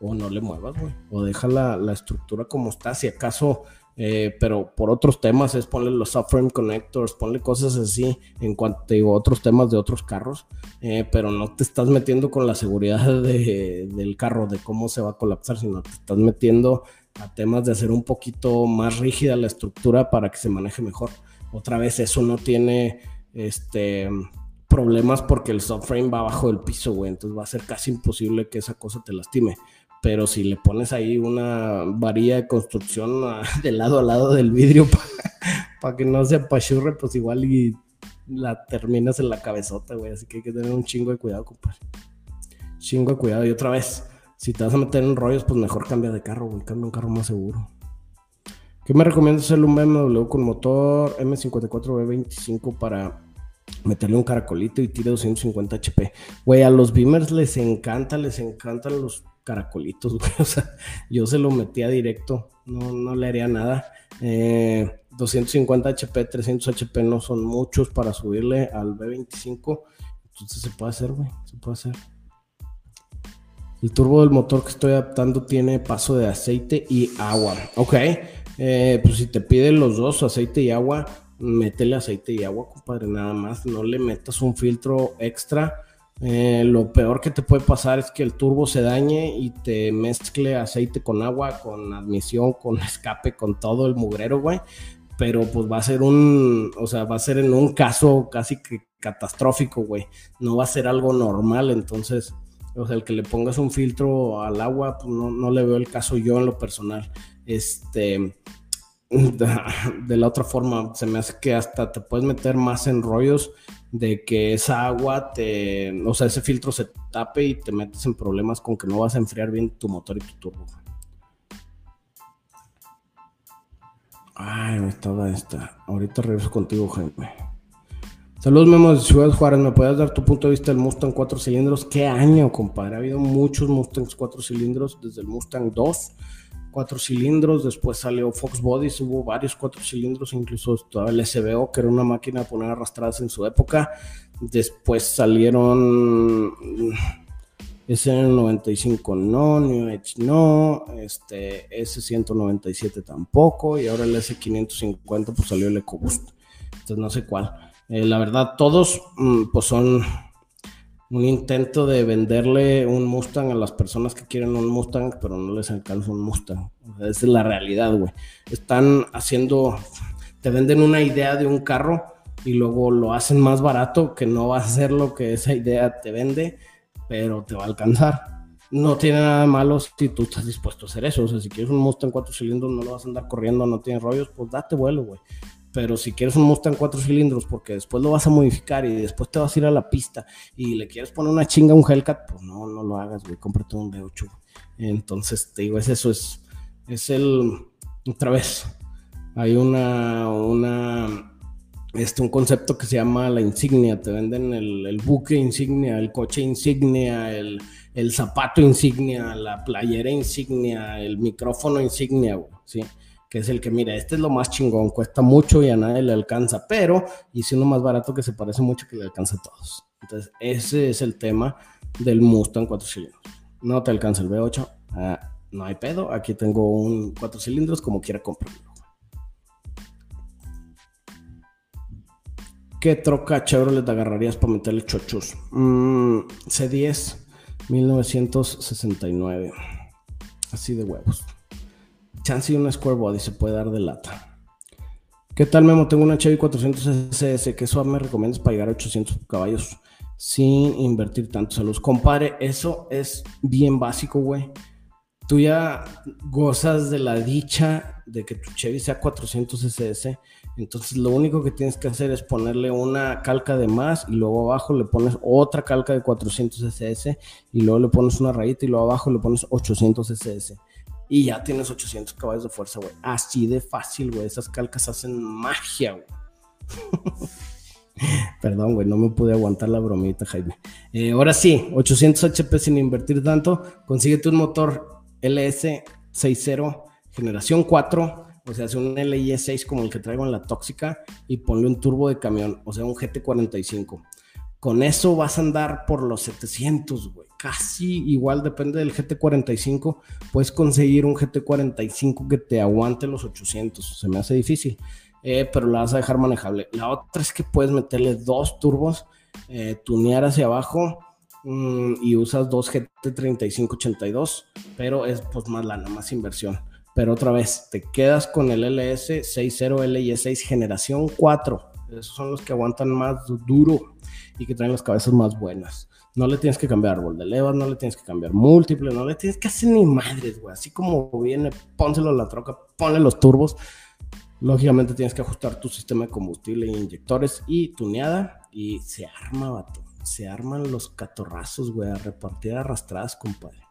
o no le muevas, o deja la, estructura como está, si acaso, eh, pero por otros temas es ponle los subframe connectors, ponle cosas así, en cuanto te digo otros temas de otros carros, eh, pero no te estás metiendo con la seguridad de, del carro, de cómo se va a colapsar, sino te estás metiendo a temas de hacer un poquito más rígida la estructura para que se maneje mejor otra vez eso no tiene este problemas porque el subframe va abajo del piso, güey. Entonces va a ser casi imposible que esa cosa te lastime. Pero si le pones ahí una varilla de construcción de lado a lado del vidrio para que no se apachurre, pues igual y la terminas en la cabezota, güey. Así que hay que tener un chingo de cuidado, compadre. Chingo de cuidado. Y otra vez, si te vas a meter en rollos, pues mejor cambia de carro, güey. Cambia un carro más seguro. ¿Qué me recomiendas hacer un BMW con motor M54B25 para meterle un caracolito y tire 250 HP? Güey, a los Beamers les encanta, les encantan los caracolitos, güey. O sea, yo se lo metía directo, no, no le haría nada. 250 HP, 300 HP no son muchos para subirle al B25. Entonces se puede hacer, güey, se puede hacer. El turbo del motor que estoy adaptando tiene paso de aceite y agua. Ok, eh, pues si te piden los dos, aceite y agua, métele aceite y agua, compadre, nada más. No le metas un filtro extra. Eh, lo peor que te puede pasar es que el turbo se dañe y te mezcle aceite con agua, con admisión, con escape, con todo el mugrero, güey. Pero pues va a ser un, o sea, va a ser en un caso casi que catastrófico, güey. No va a ser algo normal, entonces, o sea, el que le pongas un filtro al agua, pues no, no le veo el caso yo en lo personal. Este, de la otra forma, se me hace que hasta te puedes meter más en rollos de que esa agua te, o sea, ese filtro se tape y te metes en problemas con que no vas a enfriar bien tu motor y tu turbo. Ay, estaba esta. Ahorita regreso contigo, Jaime. Saludos, Memo de Ciudad Juárez. ¿Me puedes dar tu punto de vista del Mustang 4 cilindros? ¿Qué año, compadre? Ha habido muchos Mustangs 4 cilindros, desde el Mustang 2 cuatro cilindros, después salió Fox Bodies, hubo varios cuatro cilindros, incluso estaba el SBO, que era una máquina de poner arrastradas en su época. Después salieron S95 no, New Edge no, este S197 tampoco, y ahora el S550 pues salió el EcoBoost. Entonces no sé cuál. Eh, la verdad, todos mm, pues son un intento de venderle un Mustang a las personas que quieren un Mustang, pero no les alcanza un Mustang. esa es la realidad, güey. Están haciendo, te venden una idea de un carro y luego lo hacen más barato, que no va a ser lo que esa idea te vende, pero te va a alcanzar. No tiene nada malo si tú estás dispuesto a hacer eso. O sea, si quieres un Mustang cuatro cilindros, no lo vas a andar corriendo, no tienes rollos, pues date vuelo, güey. Pero si quieres un Mustang cuatro cilindros, porque después lo vas a modificar y después te vas a ir a la pista y le quieres poner una chinga a un Hellcat, pues no, no lo hagas, güey, cómprate un V8. Entonces, te digo, es eso, es, es el, otra vez, hay una, una, este, un concepto que se llama la insignia, te venden el, buque insignia, el coche insignia, el, el zapato insignia, la playera insignia, el micrófono insignia, güey, ¿sí? Que es el que, mira, este es lo más chingón, cuesta mucho y a nadie le alcanza, pero hice uno más barato que se parece mucho que le alcanza a todos. Entonces, ese es el tema del Mustang 4 cilindros. No te alcanza el V8, ah, no hay pedo, aquí tengo un 4 cilindros como quiera comprarlo. ¿Qué troca Chevrolet agarrarías para meterle chochos? Mm, C10 1969. Así de huevos. Chance y una Square Body se puede dar de lata. ¿Qué tal, Memo? Tengo una Chevy 400 SS. ¿Qué suave me recomiendas para llegar a 800 caballos sin invertir tanto? Saludos. Compadre, eso es bien básico, güey. Tú ya gozas de la dicha de que tu Chevy sea 400 SS. Entonces, lo único que tienes que hacer es ponerle una calca de más y luego abajo le pones otra calca de 400 SS y luego le pones una rayita y luego abajo le pones 800 SS y ya tienes 800 caballos de fuerza, güey. Así de fácil, güey. Esas calcas hacen magia, güey. Perdón, güey, no me pude aguantar la bromita, Jaime. Eh, ahora sí, 800 HP sin invertir tanto. Consíguete un motor LS60 generación 4, o sea, hace un LI6 como el que traigo en la tóxica y ponle un turbo de camión, o sea, un GT45. Con eso vas a andar por los 700, güey. Casi igual, depende del GT45. Puedes conseguir un GT45 que te aguante los 800. Se me hace difícil, eh, pero la vas a dejar manejable. La otra es que puedes meterle dos turbos, eh, tunear hacia abajo mm, y usas dos GT3582, pero es pues más lana, más inversión. Pero otra vez, te quedas con el LS60 LI6 generación 4. Esos son los que aguantan más duro y que traen las cabezas más buenas. No le tienes que cambiar árbol de levas, no le tienes que cambiar múltiple, no le tienes que hacer ni madres, güey. Así como viene, pónselo a la troca, ponle los turbos. Lógicamente tienes que ajustar tu sistema de combustible inyectores y tuneada y se arma, vato. Se arman los catorrazos, güey, a repartir arrastradas, compadre.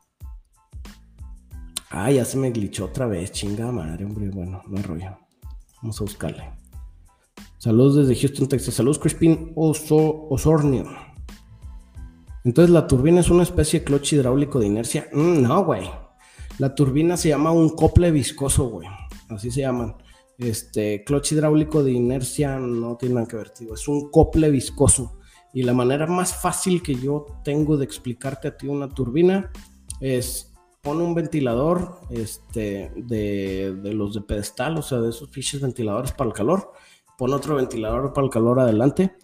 Ah, ya se me glitchó otra vez, chinga madre, hombre. Bueno, no hay rollo. Vamos a buscarle. Saludos desde Houston, Texas. Saludos, Crispin Osornio. Entonces, ¿la turbina es una especie de clutch hidráulico de inercia? Mm, no, güey. La turbina se llama un cople viscoso, güey. Así se llaman. Este, clutch hidráulico de inercia no tiene nada que ver, tío. Es un cople viscoso. Y la manera más fácil que yo tengo de explicarte a ti una turbina es pone un ventilador este, de, de los de pedestal, o sea, de esos fiches ventiladores para el calor pon otro ventilador para el calor adelante,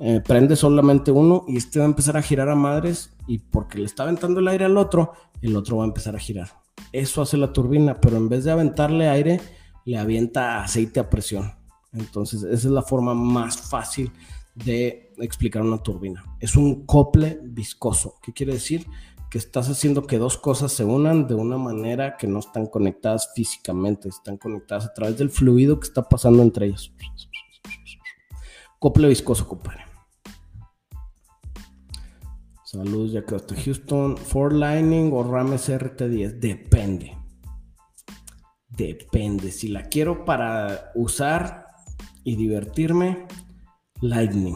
eh, prende solamente uno y este va a empezar a girar a madres y porque le está aventando el aire al otro, el otro va a empezar a girar. Eso hace la turbina, pero en vez de aventarle aire, le avienta aceite a presión. Entonces, esa es la forma más fácil de explicar una turbina. Es un cople viscoso. ¿Qué quiere decir? que estás haciendo que dos cosas se unan de una manera que no están conectadas físicamente, están conectadas a través del fluido que está pasando entre ellas. Cople viscoso, compadre. Saludos, ya que hasta Houston. Ford Lightning o Rames RT10. Depende. Depende. Si la quiero para usar y divertirme, Lightning.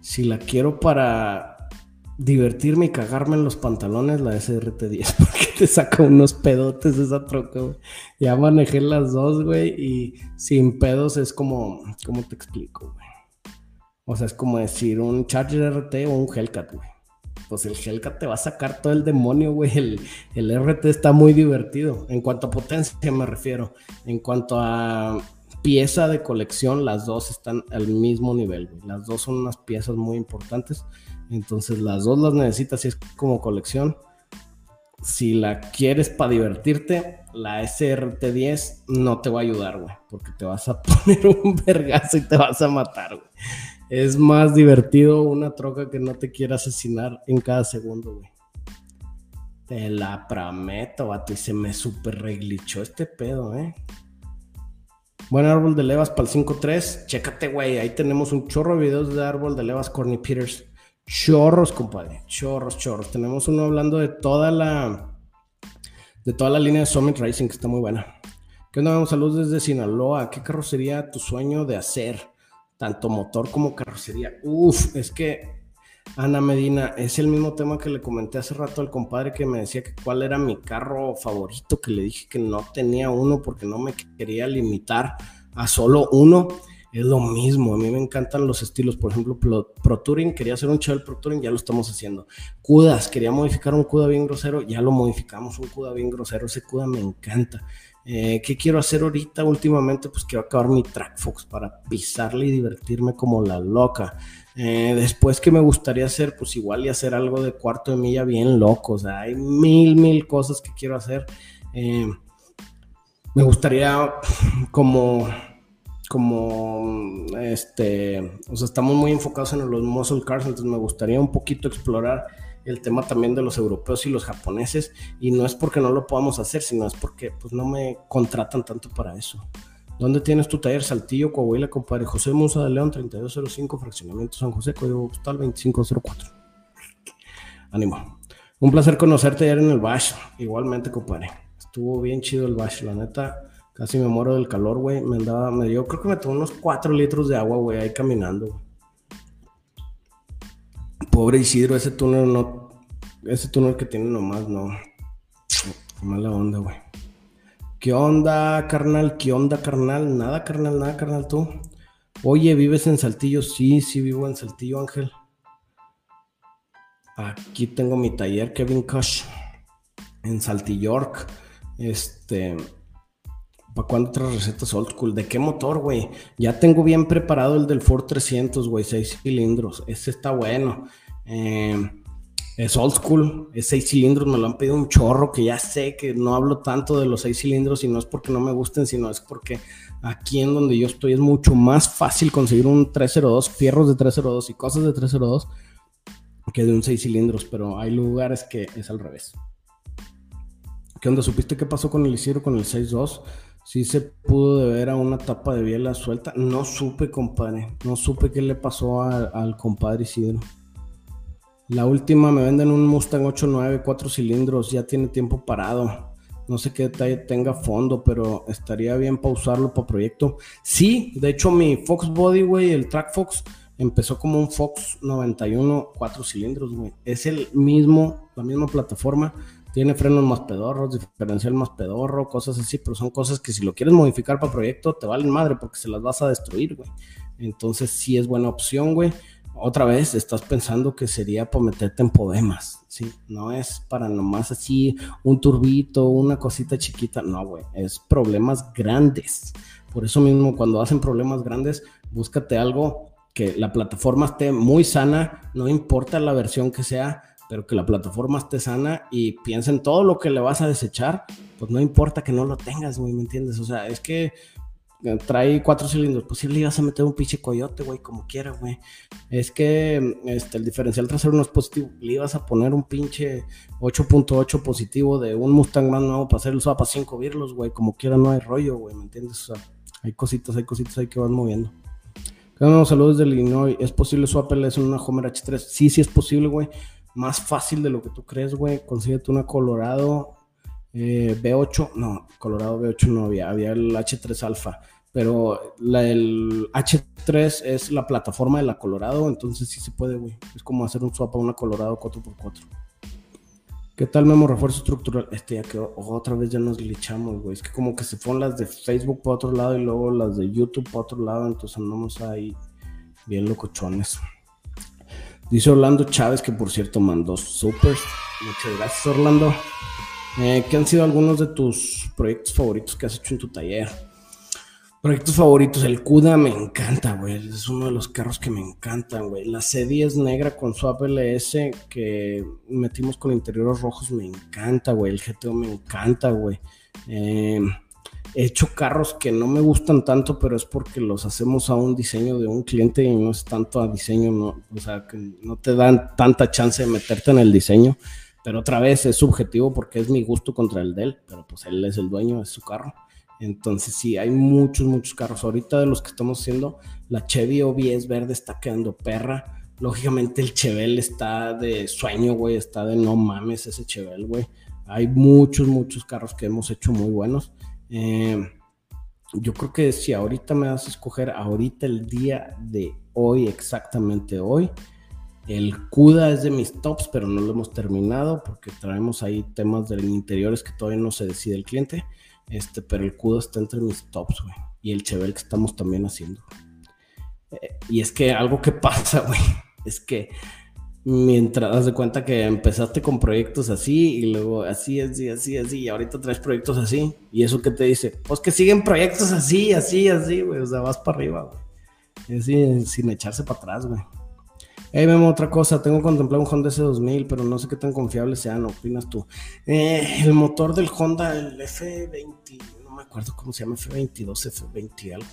Si la quiero para divertirme y cagarme en los pantalones, la SRT10, porque te saca unos pedotes esa troca, güey. Ya manejé las dos, güey, y sin pedos es como, ¿cómo te explico, güey? O sea, es como decir un Charger RT o un Hellcat, güey. Pues el Hellcat te va a sacar todo el demonio, güey. El, el RT está muy divertido. En cuanto a potencia me refiero. En cuanto a pieza de colección, las dos están al mismo nivel. Las dos son unas piezas muy importantes. Entonces las dos las necesitas y es como colección. Si la quieres para divertirte, la SRT10 no te va a ayudar, güey, porque te vas a poner un vergazo y te vas a matar, güey. Es más divertido una troca que no te quiera asesinar en cada segundo, güey. Te la prometo, vato, y se me super reglichó este pedo, eh. Buen árbol de levas para el 5.3. Chécate, güey. Ahí tenemos un chorro de videos de árbol de levas Corny Peters. Chorros, compadre. Chorros, chorros. Tenemos uno hablando de toda la. De toda la línea de Summit Racing, que está muy buena. ¿Qué onda? Saludos desde Sinaloa. ¿Qué carrocería tu sueño de hacer? Tanto motor como carrocería. Uf, es que Ana Medina, es el mismo tema que le comenté hace rato al compadre que me decía que cuál era mi carro favorito, que le dije que no tenía uno porque no me quería limitar a solo uno es lo mismo. A mí me encantan los estilos. Por ejemplo, Pro, Touring, quería hacer un Chevrolet Pro Touring, ya lo estamos haciendo. CUDAS, quería modificar un CUDA bien grosero, ya lo modificamos, un CUDA bien grosero. Ese CUDA me encanta. Eh, ¿Qué quiero hacer ahorita últimamente? Pues quiero acabar mi Trackfox para pisarle y divertirme como la loca. Eh, después que me gustaría hacer, pues igual y hacer algo de cuarto de milla bien loco. O sea, hay mil, mil cosas que quiero hacer. Eh, Me gustaría como como este, o sea, estamos muy enfocados en los muscle cars, entonces me gustaría un poquito explorar el tema también de los europeos y los japoneses y no es porque no lo podamos hacer, sino es porque pues no me contratan tanto para eso. ¿Dónde tienes tu taller? Saltillo, Coahuila, compadre. José Musa de León, 3205, fraccionamiento San José, código postal 2504. Ánimo. Un placer conocerte ayer en el Bash. Igualmente, compadre. Estuvo bien chido el Bash, la neta Casi me muero del calor, güey. Me andaba, me dio, creo que me tomó unos 4 litros de agua, güey, ahí caminando, Pobre Isidro, ese túnel no. Ese túnel que tiene nomás, no. Mala onda, güey. ¿Qué onda, carnal? ¿Qué onda, carnal? Nada, carnal, nada, carnal, tú. Oye, ¿vives en Saltillo? Sí, sí, vivo en Saltillo, Ángel. Aquí tengo mi taller, Kevin Cush, en Saltillork. Este, ¿Para cuándo otras recetas old school? ¿De qué motor, güey? Ya tengo bien preparado el del Ford 300, güey, 6 cilindros. Ese está bueno. Eh, es old school, es 6 cilindros, me lo han pedido un chorro, que ya sé que no hablo tanto de los 6 cilindros y no es porque no me gusten, sino es porque aquí en donde yo estoy es mucho más fácil conseguir un 302, fierros de 302 y cosas de 302 que de un 6 cilindros, pero hay lugares que es al revés. ¿Qué onda? ¿Supiste qué pasó con el Isidro con el 6.2? sí se pudo deber a una tapa de biela suelta. No supe, compadre. No supe qué le pasó al compadre Isidro. La última me venden un Mustang 8.9, 4 cilindros. Ya tiene tiempo parado. No sé qué detalle tenga fondo, pero estaría bien pausarlo para proyecto. Sí, de hecho mi Fox Body, güey, el Track Fox, empezó como un Fox 91, 4 cilindros, güey. Es el mismo, la misma plataforma tiene frenos más pedorros, diferencial más pedorro, cosas así, pero son cosas que si lo quieres modificar para proyecto te valen madre porque se las vas a destruir, güey. Entonces sí es buena opción, güey. Otra vez estás pensando que sería para meterte en poemas, ¿sí? No es para nomás así un turbito, una cosita chiquita, no, güey. Es problemas grandes. Por eso mismo cuando hacen problemas grandes, búscate algo que la plataforma esté muy sana, no importa la versión que sea, pero que la plataforma esté sana y piensa en todo lo que le vas a desechar, pues no importa que no lo tengas, güey, ¿me entiendes? O sea, es que trae cuatro cilindros, pues sí le ibas a meter un pinche coyote, güey, como quiera, güey. Es que este, el diferencial trasero no es positivo, le ibas a poner un pinche 8.8 positivo de un Mustang más nuevo para hacer el swap a 5 virlos, güey, como quiera no hay rollo, güey, ¿me entiendes? O sea, hay cositas, hay cositas ahí que van moviendo. Saludos de Illinois. ¿Es posible swap es en una Homer H3? Sí, sí es posible, güey más fácil de lo que tú crees, güey. Consíguete una Colorado eh, B8. No, Colorado B8 no había, había el H3 Alpha. Pero el H3 es la plataforma de la Colorado, entonces sí se puede, güey. Es como hacer un swap a una Colorado 4x4. ¿Qué tal Memo Refuerzo Estructural? Este ya quedó, otra vez ya nos glitchamos, güey. Es que como que se fueron las de Facebook para otro lado y luego las de YouTube para otro lado, entonces andamos ahí bien locochones. Dice Orlando Chávez, que por cierto mandó super. Muchas gracias, Orlando. Eh, ¿Qué han sido algunos de tus proyectos favoritos que has hecho en tu taller? Proyectos favoritos, el CUDA me encanta, güey. Es uno de los carros que me encantan, güey. La C10 negra con su APLS que metimos con interiores rojos me encanta, güey. El GTO me encanta, güey. Eh, He hecho carros que no me gustan tanto, pero es porque los hacemos a un diseño de un cliente y no es tanto a diseño, o sea, que no te dan tanta chance de meterte en el diseño. Pero otra vez es subjetivo porque es mi gusto contra el de él, pero pues él es el dueño, es su carro. Entonces sí, hay muchos, muchos carros. Ahorita de los que estamos haciendo, la Chevy OBS verde está quedando perra. Lógicamente el Chevel está de sueño, güey, está de no mames ese Chevel, güey. Hay muchos, muchos carros que hemos hecho muy buenos. Eh, yo creo que si ahorita me vas a escoger, ahorita el día de hoy, exactamente hoy, el CUDA es de mis tops, pero no lo hemos terminado porque traemos ahí temas de interiores que todavía no se decide el cliente. Este, pero el CUDA está entre mis tops, güey. Y el Chevel que estamos también haciendo. Eh, y es que algo que pasa, güey, es que mientras das de cuenta que empezaste con proyectos así y luego así, así, así, así, y ahorita traes proyectos así. ¿Y eso qué te dice? Pues que siguen proyectos así, así, así, güey. O sea, vas para arriba, güey. Así, sin echarse para atrás, güey. Hey, Memo, otra cosa. Tengo contemplado un Honda S2000, pero no sé qué tan confiable sea, ¿no opinas tú? Eh, el motor del Honda, el F20, no me acuerdo cómo se llama, F22, F20 algo.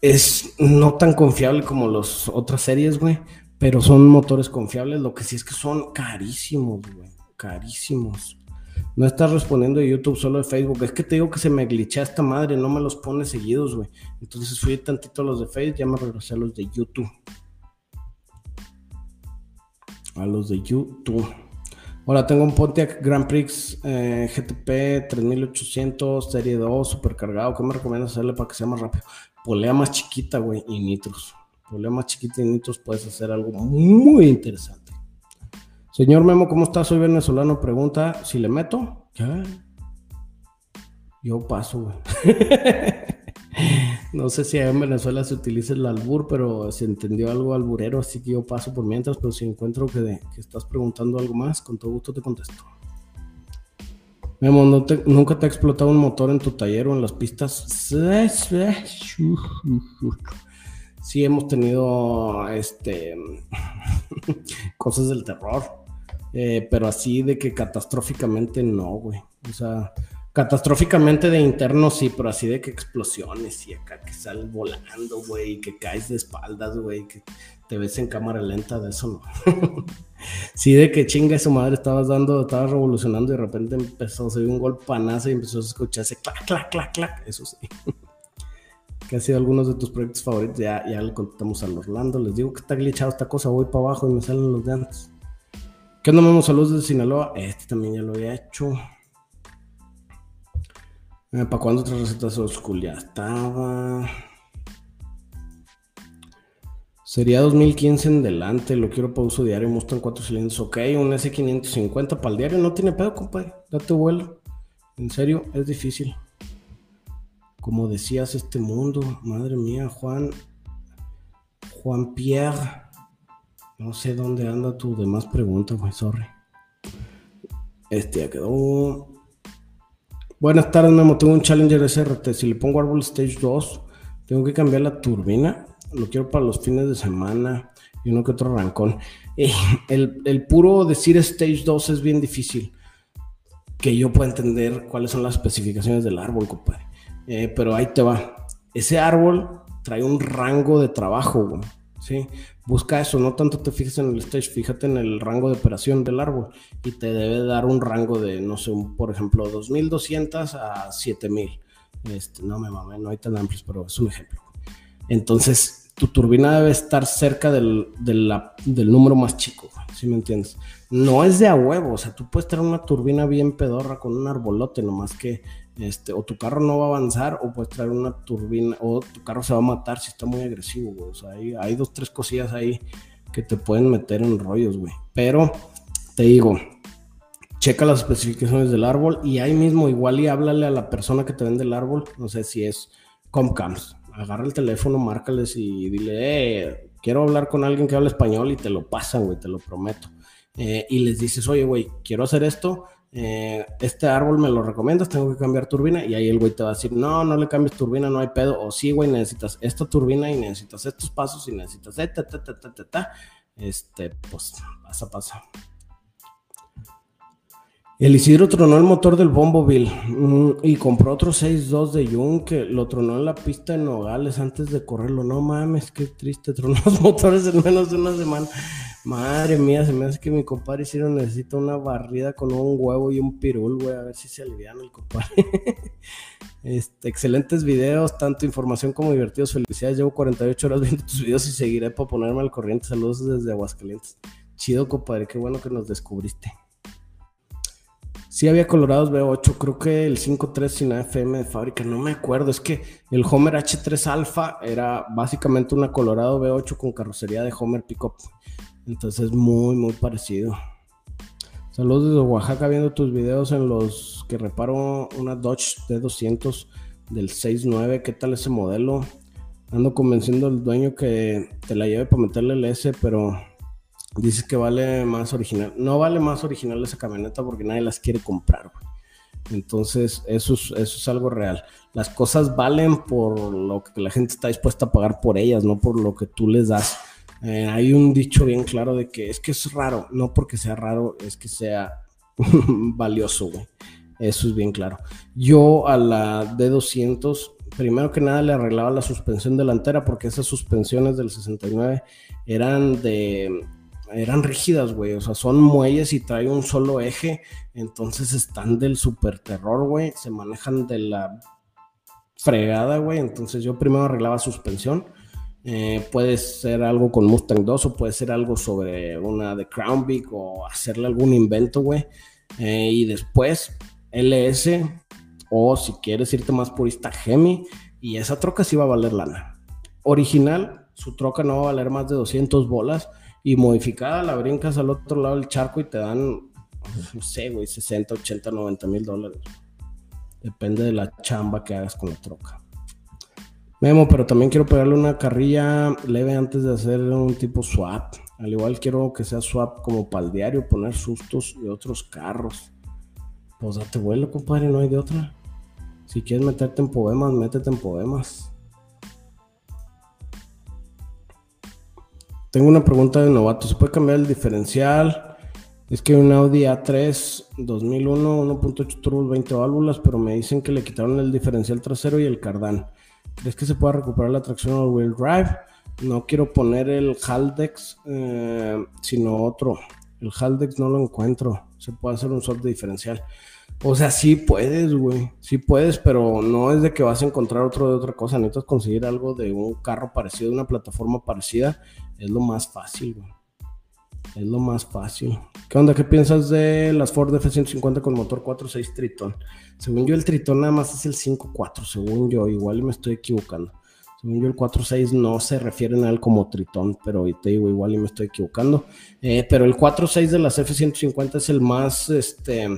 Es no tan confiable como las otras series, güey, pero son motores confiables. Lo que sí es que son carísimos, güey, carísimos. No estás respondiendo de YouTube, solo de Facebook. Es que te digo que se me glitcha esta madre, no me los pone seguidos, güey. Entonces fui tantito a los de Facebook, ya me regresé a los de YouTube. A los de YouTube. Ahora tengo un Pontiac Grand Prix eh, GTP 3800 Serie 2 supercargado. ¿Qué me recomiendas hacerle para que sea más rápido? Polea más chiquita, güey, y nitros. Polea más chiquita y nitros puedes hacer algo muy interesante. Señor Memo, ¿cómo estás? Soy venezolano. Pregunta si le meto. ¿Qué? Yo paso, güey. No sé si en Venezuela se utiliza el albur, pero se entendió algo alburero, así que yo paso por mientras, pero si encuentro que, estás preguntando algo más, con todo gusto te contesto. Memo, ¿nunca te ha explotado un motor en tu taller o en las pistas? Sí, hemos tenido este, cosas del terror, eh, pero así de que catastróficamente no, güey. O sea, Catastróficamente de interno, sí, pero así de que explosiones y acá que sales volando, güey, que caes de espaldas, güey, que te ves en cámara lenta, de eso no. sí, de que chinga su madre estabas dando, estabas revolucionando y de repente empezó a salir un golpanazo y empezó a escucharse clac, clac, clac, clac, eso sí. que ha sido algunos de tus proyectos favoritos, ya, ya le contamos al Orlando, les digo que está glitchado esta cosa, voy para abajo y me salen los de antes. ¿Qué onda, Memo? Saludos de Sinaloa. Este también ya lo había hecho. Eh, ¿Para cuándo otra receta school? Ya estaba. Sería 2015 en delante, lo quiero para uso diario, Mustang 4 cilindros, ok, un S550 para el diario, no tiene pedo, compadre, date vuelo. En serio, es difícil. Como decías, este mundo, madre mía, Juan, Juan Pierre, no sé dónde anda tu demás pregunta, güey, sorry. Este ya quedó. Buenas tardes, Memo. Tengo un Challenger SRT. Si le pongo árbol Stage 2, tengo que cambiar la turbina. Lo quiero para los fines de semana y uno que otro rancón. Eh, el, puro decir Stage 2 es bien difícil. Que yo pueda entender cuáles son las especificaciones del árbol, compadre. Eh, pero ahí te va. Ese árbol trae un rango de trabajo, güey. ¿sí? Busca eso, no tanto te fijes en el stage, fíjate en el rango de operación del árbol y te debe dar un rango de, no sé, por ejemplo, 2200 a 7000. Este, no me mames, no hay tan amplios, pero es un ejemplo. Entonces, tu turbina debe estar cerca del, del, número más chico, ¿sí me entiendes? No es de a huevo, o sea, tú puedes tener una turbina bien pedorra con un arbolote, nomás que este, o tu carro no va a avanzar, o puedes traer una turbina, o tu carro se va a matar si está muy agresivo, güey. Hay, dos, tres cosillas ahí que te pueden meter en rollos, güey. Pero te digo, checa las especificaciones del árbol y ahí mismo igual y háblale a la persona que te vende el árbol, no sé si es Comcams. Agarra el teléfono, márcales y dile, eh, quiero hablar con alguien que hable español y te lo pasan, güey, te lo prometo. Eh, y les dices, oye, güey, quiero hacer esto, eh, este árbol me lo recomiendas, tengo que cambiar turbina, y ahí el güey te va a decir, no, no le cambies turbina, no hay pedo, o sí, güey, necesitas esta turbina y necesitas estos pasos y necesitas, esta, ta, ta, ta, ta, este, pues, pasa, pasa. El Isidro tronó el motor del Bomboville mm, y compró otro 6.2 de Jung lo tronó en la pista de Nogales antes de correrlo. No mames, qué triste, tronó los motores en menos de una semana. Madre mía, se me hace que mi compadre Isidro necesita una barrida con un huevo y un pirul, güey, a ver si se alivian el compadre. este, excelentes videos, tanto información como divertidos. Felicidades, llevo 48 horas viendo tus videos y seguiré para ponerme al corriente. Saludos desde Aguascalientes. Chido, compadre, qué bueno que nos descubriste. Sí había colorados V8, creo que el 5.3 sin AFM de fábrica, no me acuerdo, es que el Homer H3 Alpha era básicamente una colorado V8 con carrocería de Homer Pickup. Entonces muy, muy parecido. Saludos desde Oaxaca viendo tus videos en los que reparo una Dodge D200 del 6.9. ¿Qué tal ese modelo? Ando convenciendo al dueño que te la lleve para meterle el S, pero Dices que vale más original. No vale más original esa camioneta porque nadie las quiere comprar. Entonces, eso es, eso es algo real. Las cosas valen por lo que la gente está dispuesta a pagar por ellas, no por lo que tú les das. Eh, hay un dicho bien claro de que es que es raro, no porque sea raro, es que sea valioso, Eso es bien claro. Yo a la D200, primero que nada le arreglaba la suspensión delantera porque esas suspensiones del 69 eran de eran rígidas, güey. O sea, son muelles y trae un solo eje. Entonces están del super terror, güey. Se manejan de la fregada, güey. Entonces yo primero arreglaba suspensión. Eh, puede ser algo con Mustang 2 o puede ser algo sobre una de Crown Vic o hacerle algún invento, güey. Eh, y después LS o si quieres irte más purista, Gemi. Y esa troca sí va a valer lana. Original, su troca no va a valer más de 200 bolas y modificada la brincas al otro lado del charco y te dan, no sé, güey, 60, 80, 90 mil dólares. Depende de la chamba que hagas con la troca. Memo, pero también quiero pegarle una carrilla leve antes de hacer un tipo swap. Al igual quiero que sea swap como para el diario, poner sustos de otros carros. Pues date vuelo, compadre, no hay de otra. Si quieres meterte en poemas, métete en poemas. Tengo una pregunta de novato. ¿Se puede cambiar el diferencial? Es que un Audi A3 2001, 1.8 turbo, 20 válvulas, pero me dicen que le quitaron el diferencial trasero y el cardán. ¿Crees que se pueda recuperar la tracción al wheel drive? No quiero poner el Haldex, eh, sino otro. El Haldex no lo encuentro. Se puede hacer un swap de diferencial. O sea, sí puedes, güey. Sí puedes, pero no es de que vas a encontrar otro de otra cosa. Necesitas conseguir algo de un carro parecido, de una plataforma parecida. Es lo más fácil, güey. Es lo más fácil. ¿Qué onda? ¿Qué piensas de las Ford F-150 con motor 4.6 Triton? Según yo, el Triton nada más es el 5.4. Según yo, igual me estoy equivocando. Según yo, el 4.6 no se refieren a él como Triton, pero te digo, igual me estoy equivocando. Eh, pero el 4.6 de las F-150 es el más, este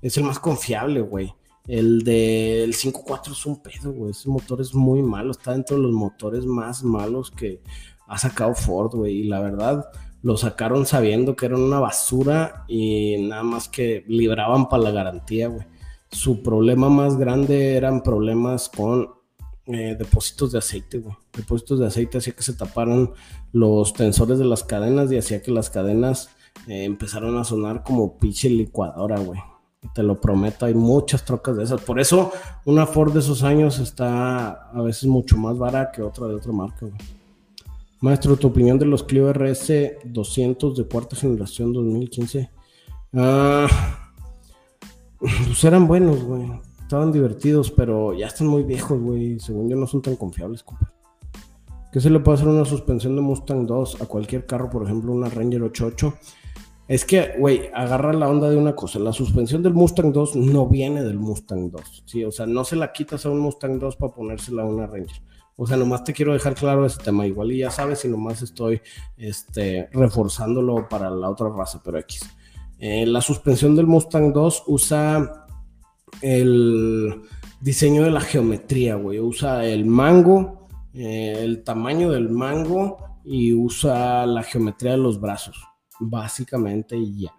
es el más confiable, güey. El del 5.4 es un pedo, güey. Ese motor es muy malo. Está dentro de los motores más malos que ha sacado Ford, güey. Y la verdad, lo sacaron sabiendo que eran una basura y nada más que libraban para la garantía, güey. Su problema más grande eran problemas con eh, depósitos de aceite, güey. Depósitos de aceite hacía que se taparan los tensores de las cadenas y hacía que las cadenas eh, empezaron a sonar como pinche licuadora, güey te lo prometo, hay muchas trocas de esas. Por eso una Ford de esos años está a veces mucho más barata que otra de otra marca. Maestro, tu opinión de los Clio RS 200 de cuarta generación 2015. Ah, pues eran buenos, güey. Estaban divertidos, pero ya están muy viejos, güey. Según yo no son tan confiables, compa. ¿Qué se le puede hacer una suspensión de Mustang 2 a cualquier carro, por ejemplo, una Ranger 88? Es que, güey, agarra la onda de una cosa. La suspensión del Mustang 2 no viene del Mustang 2. Sí, o sea, no se la quitas a un Mustang 2 para ponérsela a una Ranger. O sea, nomás te quiero dejar claro ese tema. Igual y ya sabes, y nomás estoy este, reforzándolo para la otra raza, pero X. Eh, la suspensión del Mustang 2 usa el diseño de la geometría, güey. Usa el mango, eh, el tamaño del mango y usa la geometría de los brazos básicamente ya.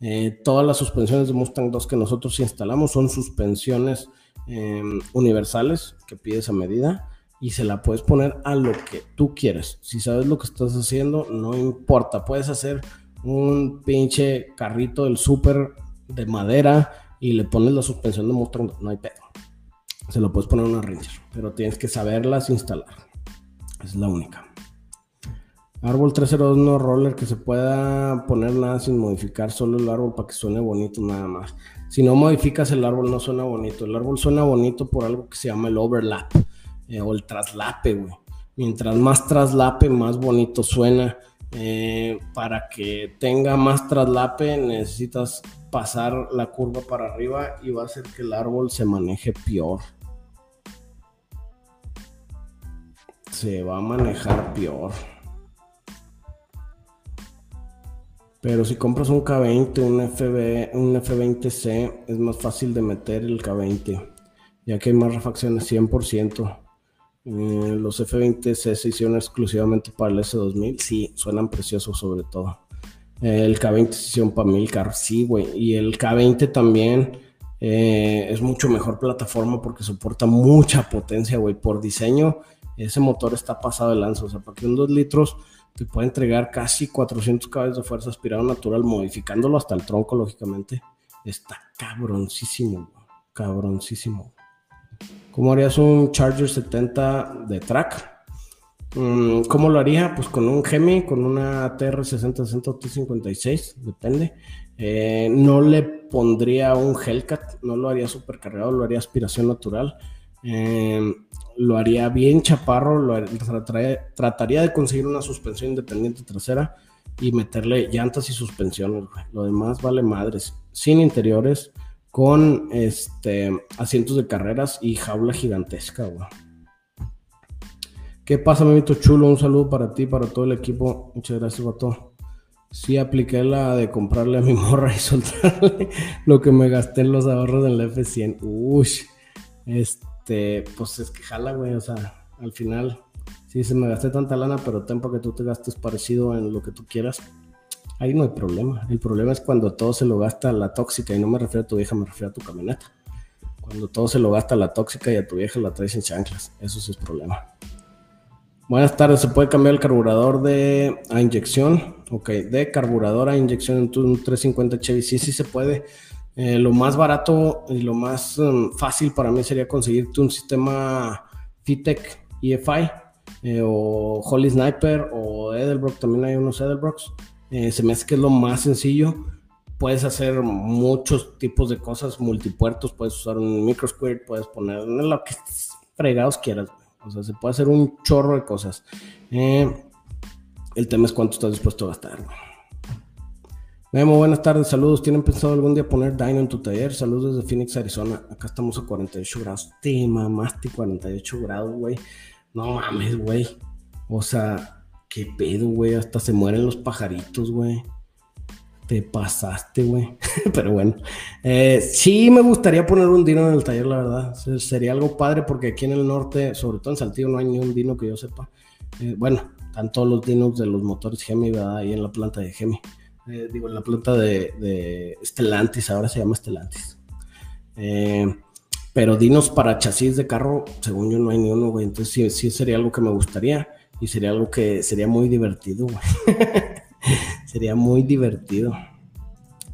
Eh, todas las suspensiones de Mustang 2 que nosotros instalamos son suspensiones em, universales que pides a medida y se la puedes poner a lo que tú quieres. Si sabes lo que estás haciendo, no importa. Puedes hacer un pinche carrito del súper de madera y le pones la suspensión de Mustang, no hay pedo. Se lo puedes poner a una Ranger, pero tienes que saberlas instalar. Es la única. Árbol 302 no roller que se pueda poner nada sin modificar, solo el árbol para que suene bonito nada más. Si no modificas el árbol no suena bonito. El árbol suena bonito por algo que se llama el overlap eh, o el traslape, güey. Mientras más traslape, más bonito suena. Eh, para que tenga más traslape necesitas pasar la curva para arriba y va a hacer que el árbol se maneje peor. Se va a manejar peor. Pero si compras un K20, un, FB, un F20C, es más fácil de meter el K20, ya que hay más refacciones 100%. Eh, los F20C se hicieron exclusivamente para el S2000, sí, suenan preciosos sobre todo. Eh, el K20 se hicieron para Milcar, sí, güey. Y el K20 también eh, es mucho mejor plataforma porque soporta mucha potencia, güey. Por diseño, ese motor está pasado de lanza. O sea, para que un 2 litros te puede entregar casi 400 caballos de fuerza aspirado natural, modificándolo hasta el tronco, lógicamente. Está cabroncísimo, cabroncísimo. ¿Cómo harías un Charger 70 de track? Mm, ¿Cómo lo haría? Pues con un Gemi, con una TR6060 o T56, depende. Eh, no le pondría un Hellcat, no lo haría super cargado, lo haría aspiración natural. Eh, lo haría bien chaparro, trataría, de conseguir una suspensión independiente trasera y meterle llantas y suspensiones. Lo demás vale madres, sin interiores, con este, asientos de carreras y jaula gigantesca. Güey. ¿Qué pasa, mamito chulo? Un saludo para ti, para todo el equipo. Muchas gracias, vato. Sí, apliqué la de comprarle a mi morra y soltarle lo que me gasté en los ahorros del F100. Uy, este, pues es que jala, güey. O sea, al final, sí, se me gasté tanta lana, pero tiempo que tú te gastes parecido en lo que tú quieras. Ahí no hay problema. El problema es cuando todo se lo gasta la tóxica, y no me refiero a tu vieja, me refiero a tu camioneta. Cuando todo se lo gasta la tóxica y a tu vieja la traes en chanclas. Eso sí es problema. Buenas tardes, ¿se puede cambiar el carburador de a inyección? Ok, de carburador a inyección en un 350 Chevy, sí, sí se puede. Eh, lo más barato y lo más um, fácil para mí sería conseguirte un sistema Fitec EFI eh, o Holy Sniper o Edelbrock, también hay unos Edelbrocks. Eh, se me hace que es lo más sencillo. Puedes hacer muchos tipos de cosas, multipuertos, puedes usar un microsquirt, puedes poner lo que fregados quieras. O sea, se puede hacer un chorro de cosas. Eh, el tema es cuánto estás dispuesto a gastar. Memo, buenas tardes, saludos. ¿Tienen pensado algún día poner Dino en tu taller? Saludos desde Phoenix, Arizona. Acá estamos a 48 grados. Te mamaste 48 grados, güey. No mames, güey. O sea, qué pedo, güey. Hasta se mueren los pajaritos, güey. Te pasaste, güey. Pero bueno. Eh, sí me gustaría poner un dino en el taller, la verdad. Sería algo padre porque aquí en el norte, sobre todo en Saltillo, no hay ni un dino que yo sepa. Eh, bueno, están todos los dinos de los motores Gemi, ¿verdad? Ahí en la planta de Gemi. Eh, digo, en la planta de, de, Stellantis, ahora se llama Stellantis. pero dinos para chasis de carro, según yo, no hay ni uno, güey. Entonces sí, sí sería algo que me gustaría y sería algo que sería muy divertido, güey. Sería muy divertido.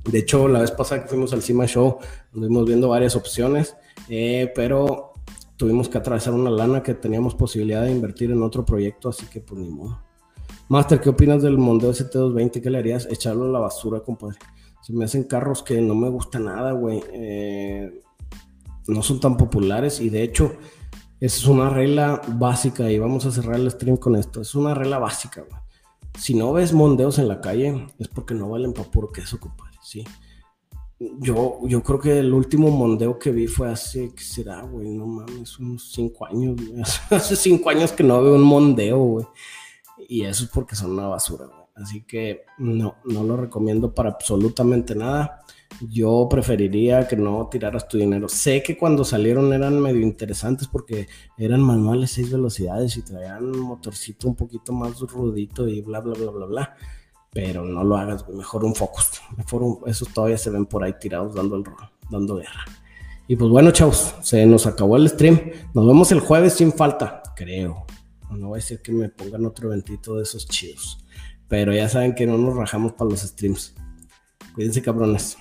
De hecho, la vez pasada que fuimos al Cima Show, estuvimos viendo varias opciones, eh, pero tuvimos que atravesar una lana que teníamos posibilidad de invertir en otro proyecto, así que pues ni modo. Master, ¿qué opinas del Mondeo ST220? ¿Qué le harías? Echarlo a la basura, compadre. Se me hacen carros que no me gusta nada, güey. Eh, no son tan populares y de hecho, es una regla básica y vamos a cerrar el stream con esto. Es una regla básica, güey si no ves mondeos en la calle, es porque no valen para puro queso, compadre, ¿sí? Yo, yo creo que el último mondeo que vi fue hace, ¿qué será, güey? No mames, unos cinco años, güey. Hace cinco años que no veo un mondeo, güey. Y eso es porque son una basura, güey. Así que no, no lo recomiendo para absolutamente nada yo preferiría que no tiraras tu dinero. Sé que cuando salieron eran medio interesantes porque eran manuales seis velocidades y traían un motorcito un poquito más rudito y bla, bla, bla, bla, bla. Pero no lo hagas, Mejor un Focus. Mejor un, esos todavía se ven por ahí tirados dando el dando guerra. Y pues bueno, chavos, se nos acabó el stream. Nos vemos el jueves sin falta, creo. No voy a decir que me pongan otro eventito de esos chidos. Pero ya saben que no nos rajamos para los streams. Cuídense, cabrones.